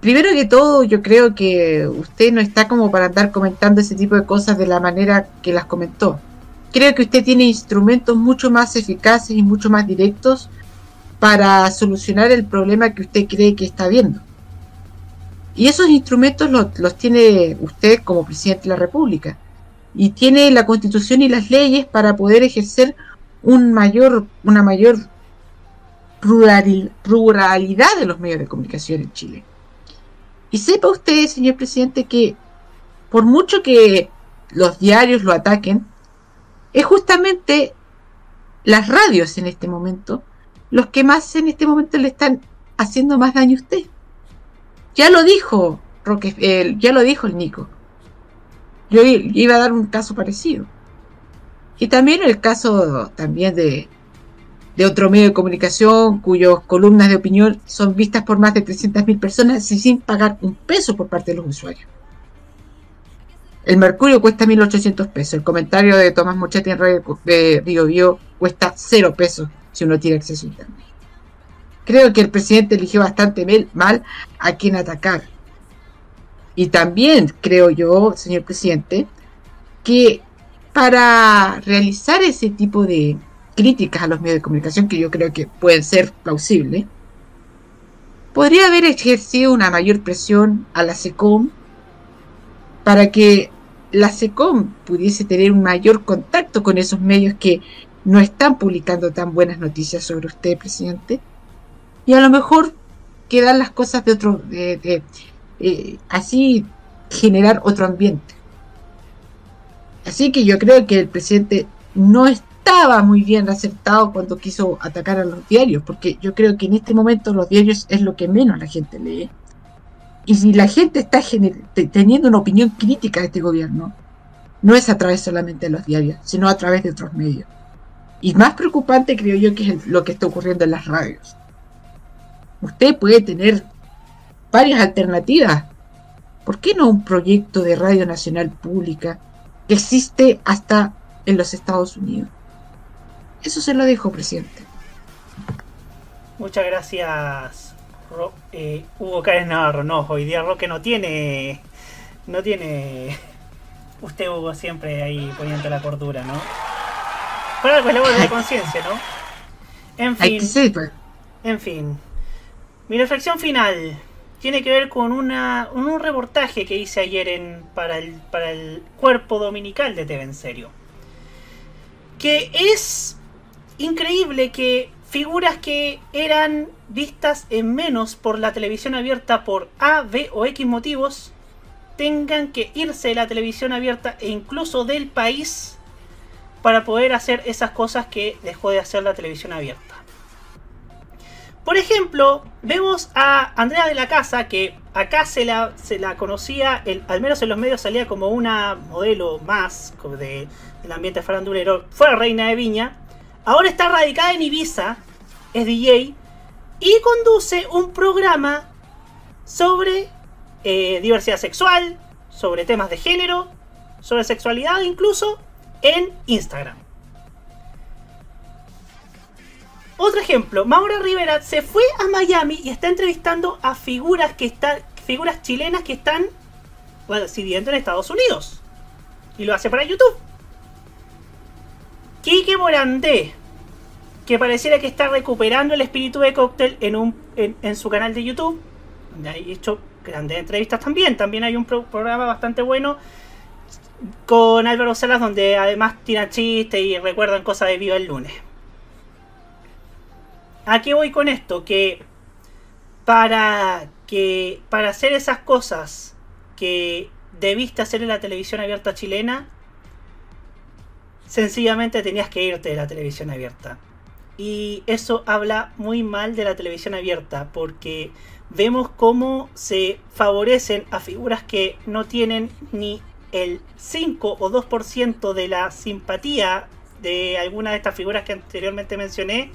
Primero que todo, yo creo que usted no está como para andar comentando ese tipo de cosas de la manera que las comentó. Creo que usted tiene instrumentos mucho más eficaces y mucho más directos para solucionar el problema que usted cree que está viendo. Y esos instrumentos los, tiene usted como presidente de la República. Y tiene la constitución y las leyes para poder ejercer un mayor, una mayor plurali- pluralidad de los medios de comunicación en Chile. Y sepa usted, señor presidente, que por mucho que los diarios lo ataquen, es justamente las radios en este momento los que más en este momento le están haciendo más daño a usted. Ya lo dijo Roque, ya lo dijo el Nico. Yo iba a dar un caso parecido. Y también el caso también de, de otro medio de comunicación cuyas columnas de opinión son vistas por más de 300.000 personas sin pagar un peso por parte de los usuarios. El Mercurio cuesta 1.800 pesos. El comentario de Tomás Mochetti en Radio de Río Bio cuesta 0 pesos si uno tiene acceso a Internet. Creo que el presidente eligió bastante mal a quien atacar. Y también creo yo, señor presidente, que para realizar ese tipo de críticas a los medios de comunicación, que yo creo que pueden ser plausibles, podría haber ejercido una mayor presión a la SECOM para que la SECOM pudiese tener un mayor contacto con esos medios que no están publicando tan buenas noticias sobre usted, presidente, y a lo mejor quedan las cosas de otro, de, eh, así generar otro ambiente. Así que yo creo que el presidente no estaba muy bien acertado cuando quiso atacar a los diarios, porque yo creo que en este momento los diarios es lo que menos la gente lee. Y si la gente está teniendo una opinión crítica de este gobierno, no es a través solamente de los diarios, sino a través de otros medios. Y más preocupante creo yo que es lo que está ocurriendo en las radios. Usted puede tener varias alternativas. ¿Por qué no un proyecto de radio nacional pública que existe hasta en los Estados Unidos? Eso se lo dejo, presidente. Muchas gracias, Ro- eh, Hugo Cárez Navarro. No, hoy día Roque no tiene. No tiene. Usted, Hugo, siempre ahí poniendo la cordura, ¿no? Por algo es la voz de conciencia, ¿no? En fin. pues. En fin. Mi reflexión final tiene que ver con una, un reportaje que hice ayer en, para, el, para el cuerpo dominical de TV en serio. Que es increíble que figuras que eran vistas en menos por la televisión abierta por A, B o X motivos tengan que irse de la televisión abierta e incluso del país para poder hacer esas cosas que dejó de hacer la televisión abierta. Por ejemplo, vemos a Andrea de la Casa, que acá se la, se la conocía, al menos en los medios salía como una modelo más de, del ambiente farandulero, fue la reina de Viña, ahora está radicada en Ibiza, es DJ, y conduce un programa sobre eh, diversidad sexual, sobre temas de género, sobre sexualidad incluso, en Instagram. Otro ejemplo, Maura Rivera se fue a Miami y está entrevistando a figuras que están, figuras chilenas que están residiendo en Estados Unidos. Y lo hace para YouTube. Quique Morandé, que pareciera que está recuperando el espíritu de cóctel en, un, en, su canal de YouTube, donde ha hecho grandes entrevistas también. También hay un pro- programa bastante bueno con Álvaro Salas donde además tiran chistes y recuerdan cosas de Viva el lunes. ¿A qué voy con esto? Que para que para hacer esas cosas que debiste hacer en la televisión abierta chilena, sencillamente tenías que irte de la televisión abierta. Y eso habla muy mal de la televisión abierta, porque vemos cómo se favorecen a figuras que no tienen ni el 5 o 2% de la simpatía de alguna de estas figuras que anteriormente mencioné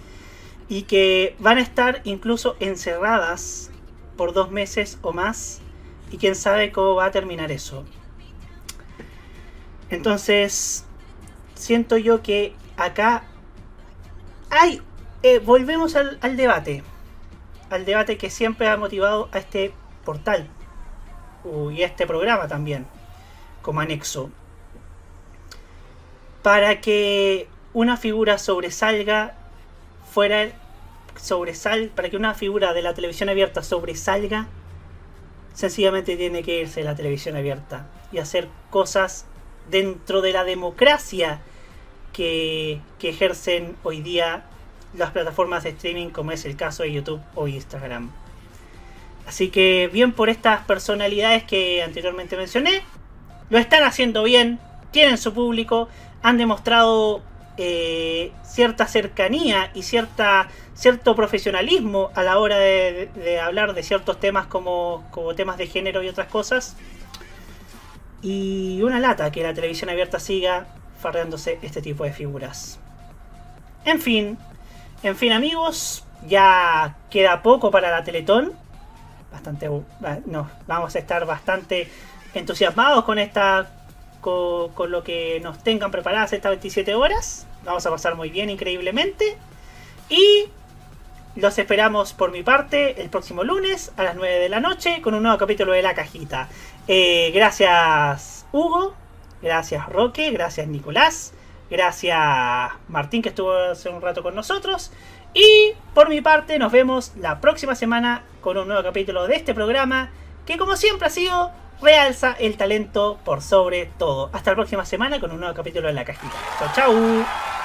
y que van a estar incluso encerradas por dos meses o más y quién sabe cómo va a terminar eso. Entonces, siento yo que acá hay, eh, volvemos al, debate, al debate que siempre ha motivado a este portal y a este programa también, como anexo. Para que una figura sobresalga fuera sobresal para que una figura de la televisión abierta sobresalga sencillamente tiene que irse de la televisión abierta y hacer cosas dentro de la democracia que, ejercen hoy día las plataformas de streaming como es el caso de YouTube o Instagram. Así que bien por estas personalidades que anteriormente mencioné, lo están haciendo bien, tienen su público, han demostrado eh, cierta cercanía y cierta, cierto profesionalismo a la hora de, hablar de ciertos temas como temas de género y otras cosas. Y una lata que la televisión abierta siga farreándose este tipo de figuras. En fin, en fin amigos, ya queda poco para la Teletón. Bastante, no, vamos a estar bastante entusiasmados con esta con, lo que nos tengan preparadas estas 27 horas. Vamos a pasar muy bien, increíblemente. Y los esperamos por mi parte el próximo lunes a las 9 de la noche con un nuevo capítulo de La Cajita. Eh, gracias Hugo, gracias Roque, gracias Nicolás, gracias Martín que estuvo hace un rato con nosotros. Y por mi parte nos vemos la próxima semana con un nuevo capítulo de este programa que como siempre ha sido realza el talento por sobre todo. Hasta la próxima semana con un nuevo capítulo de La Cajita. Chau, chau.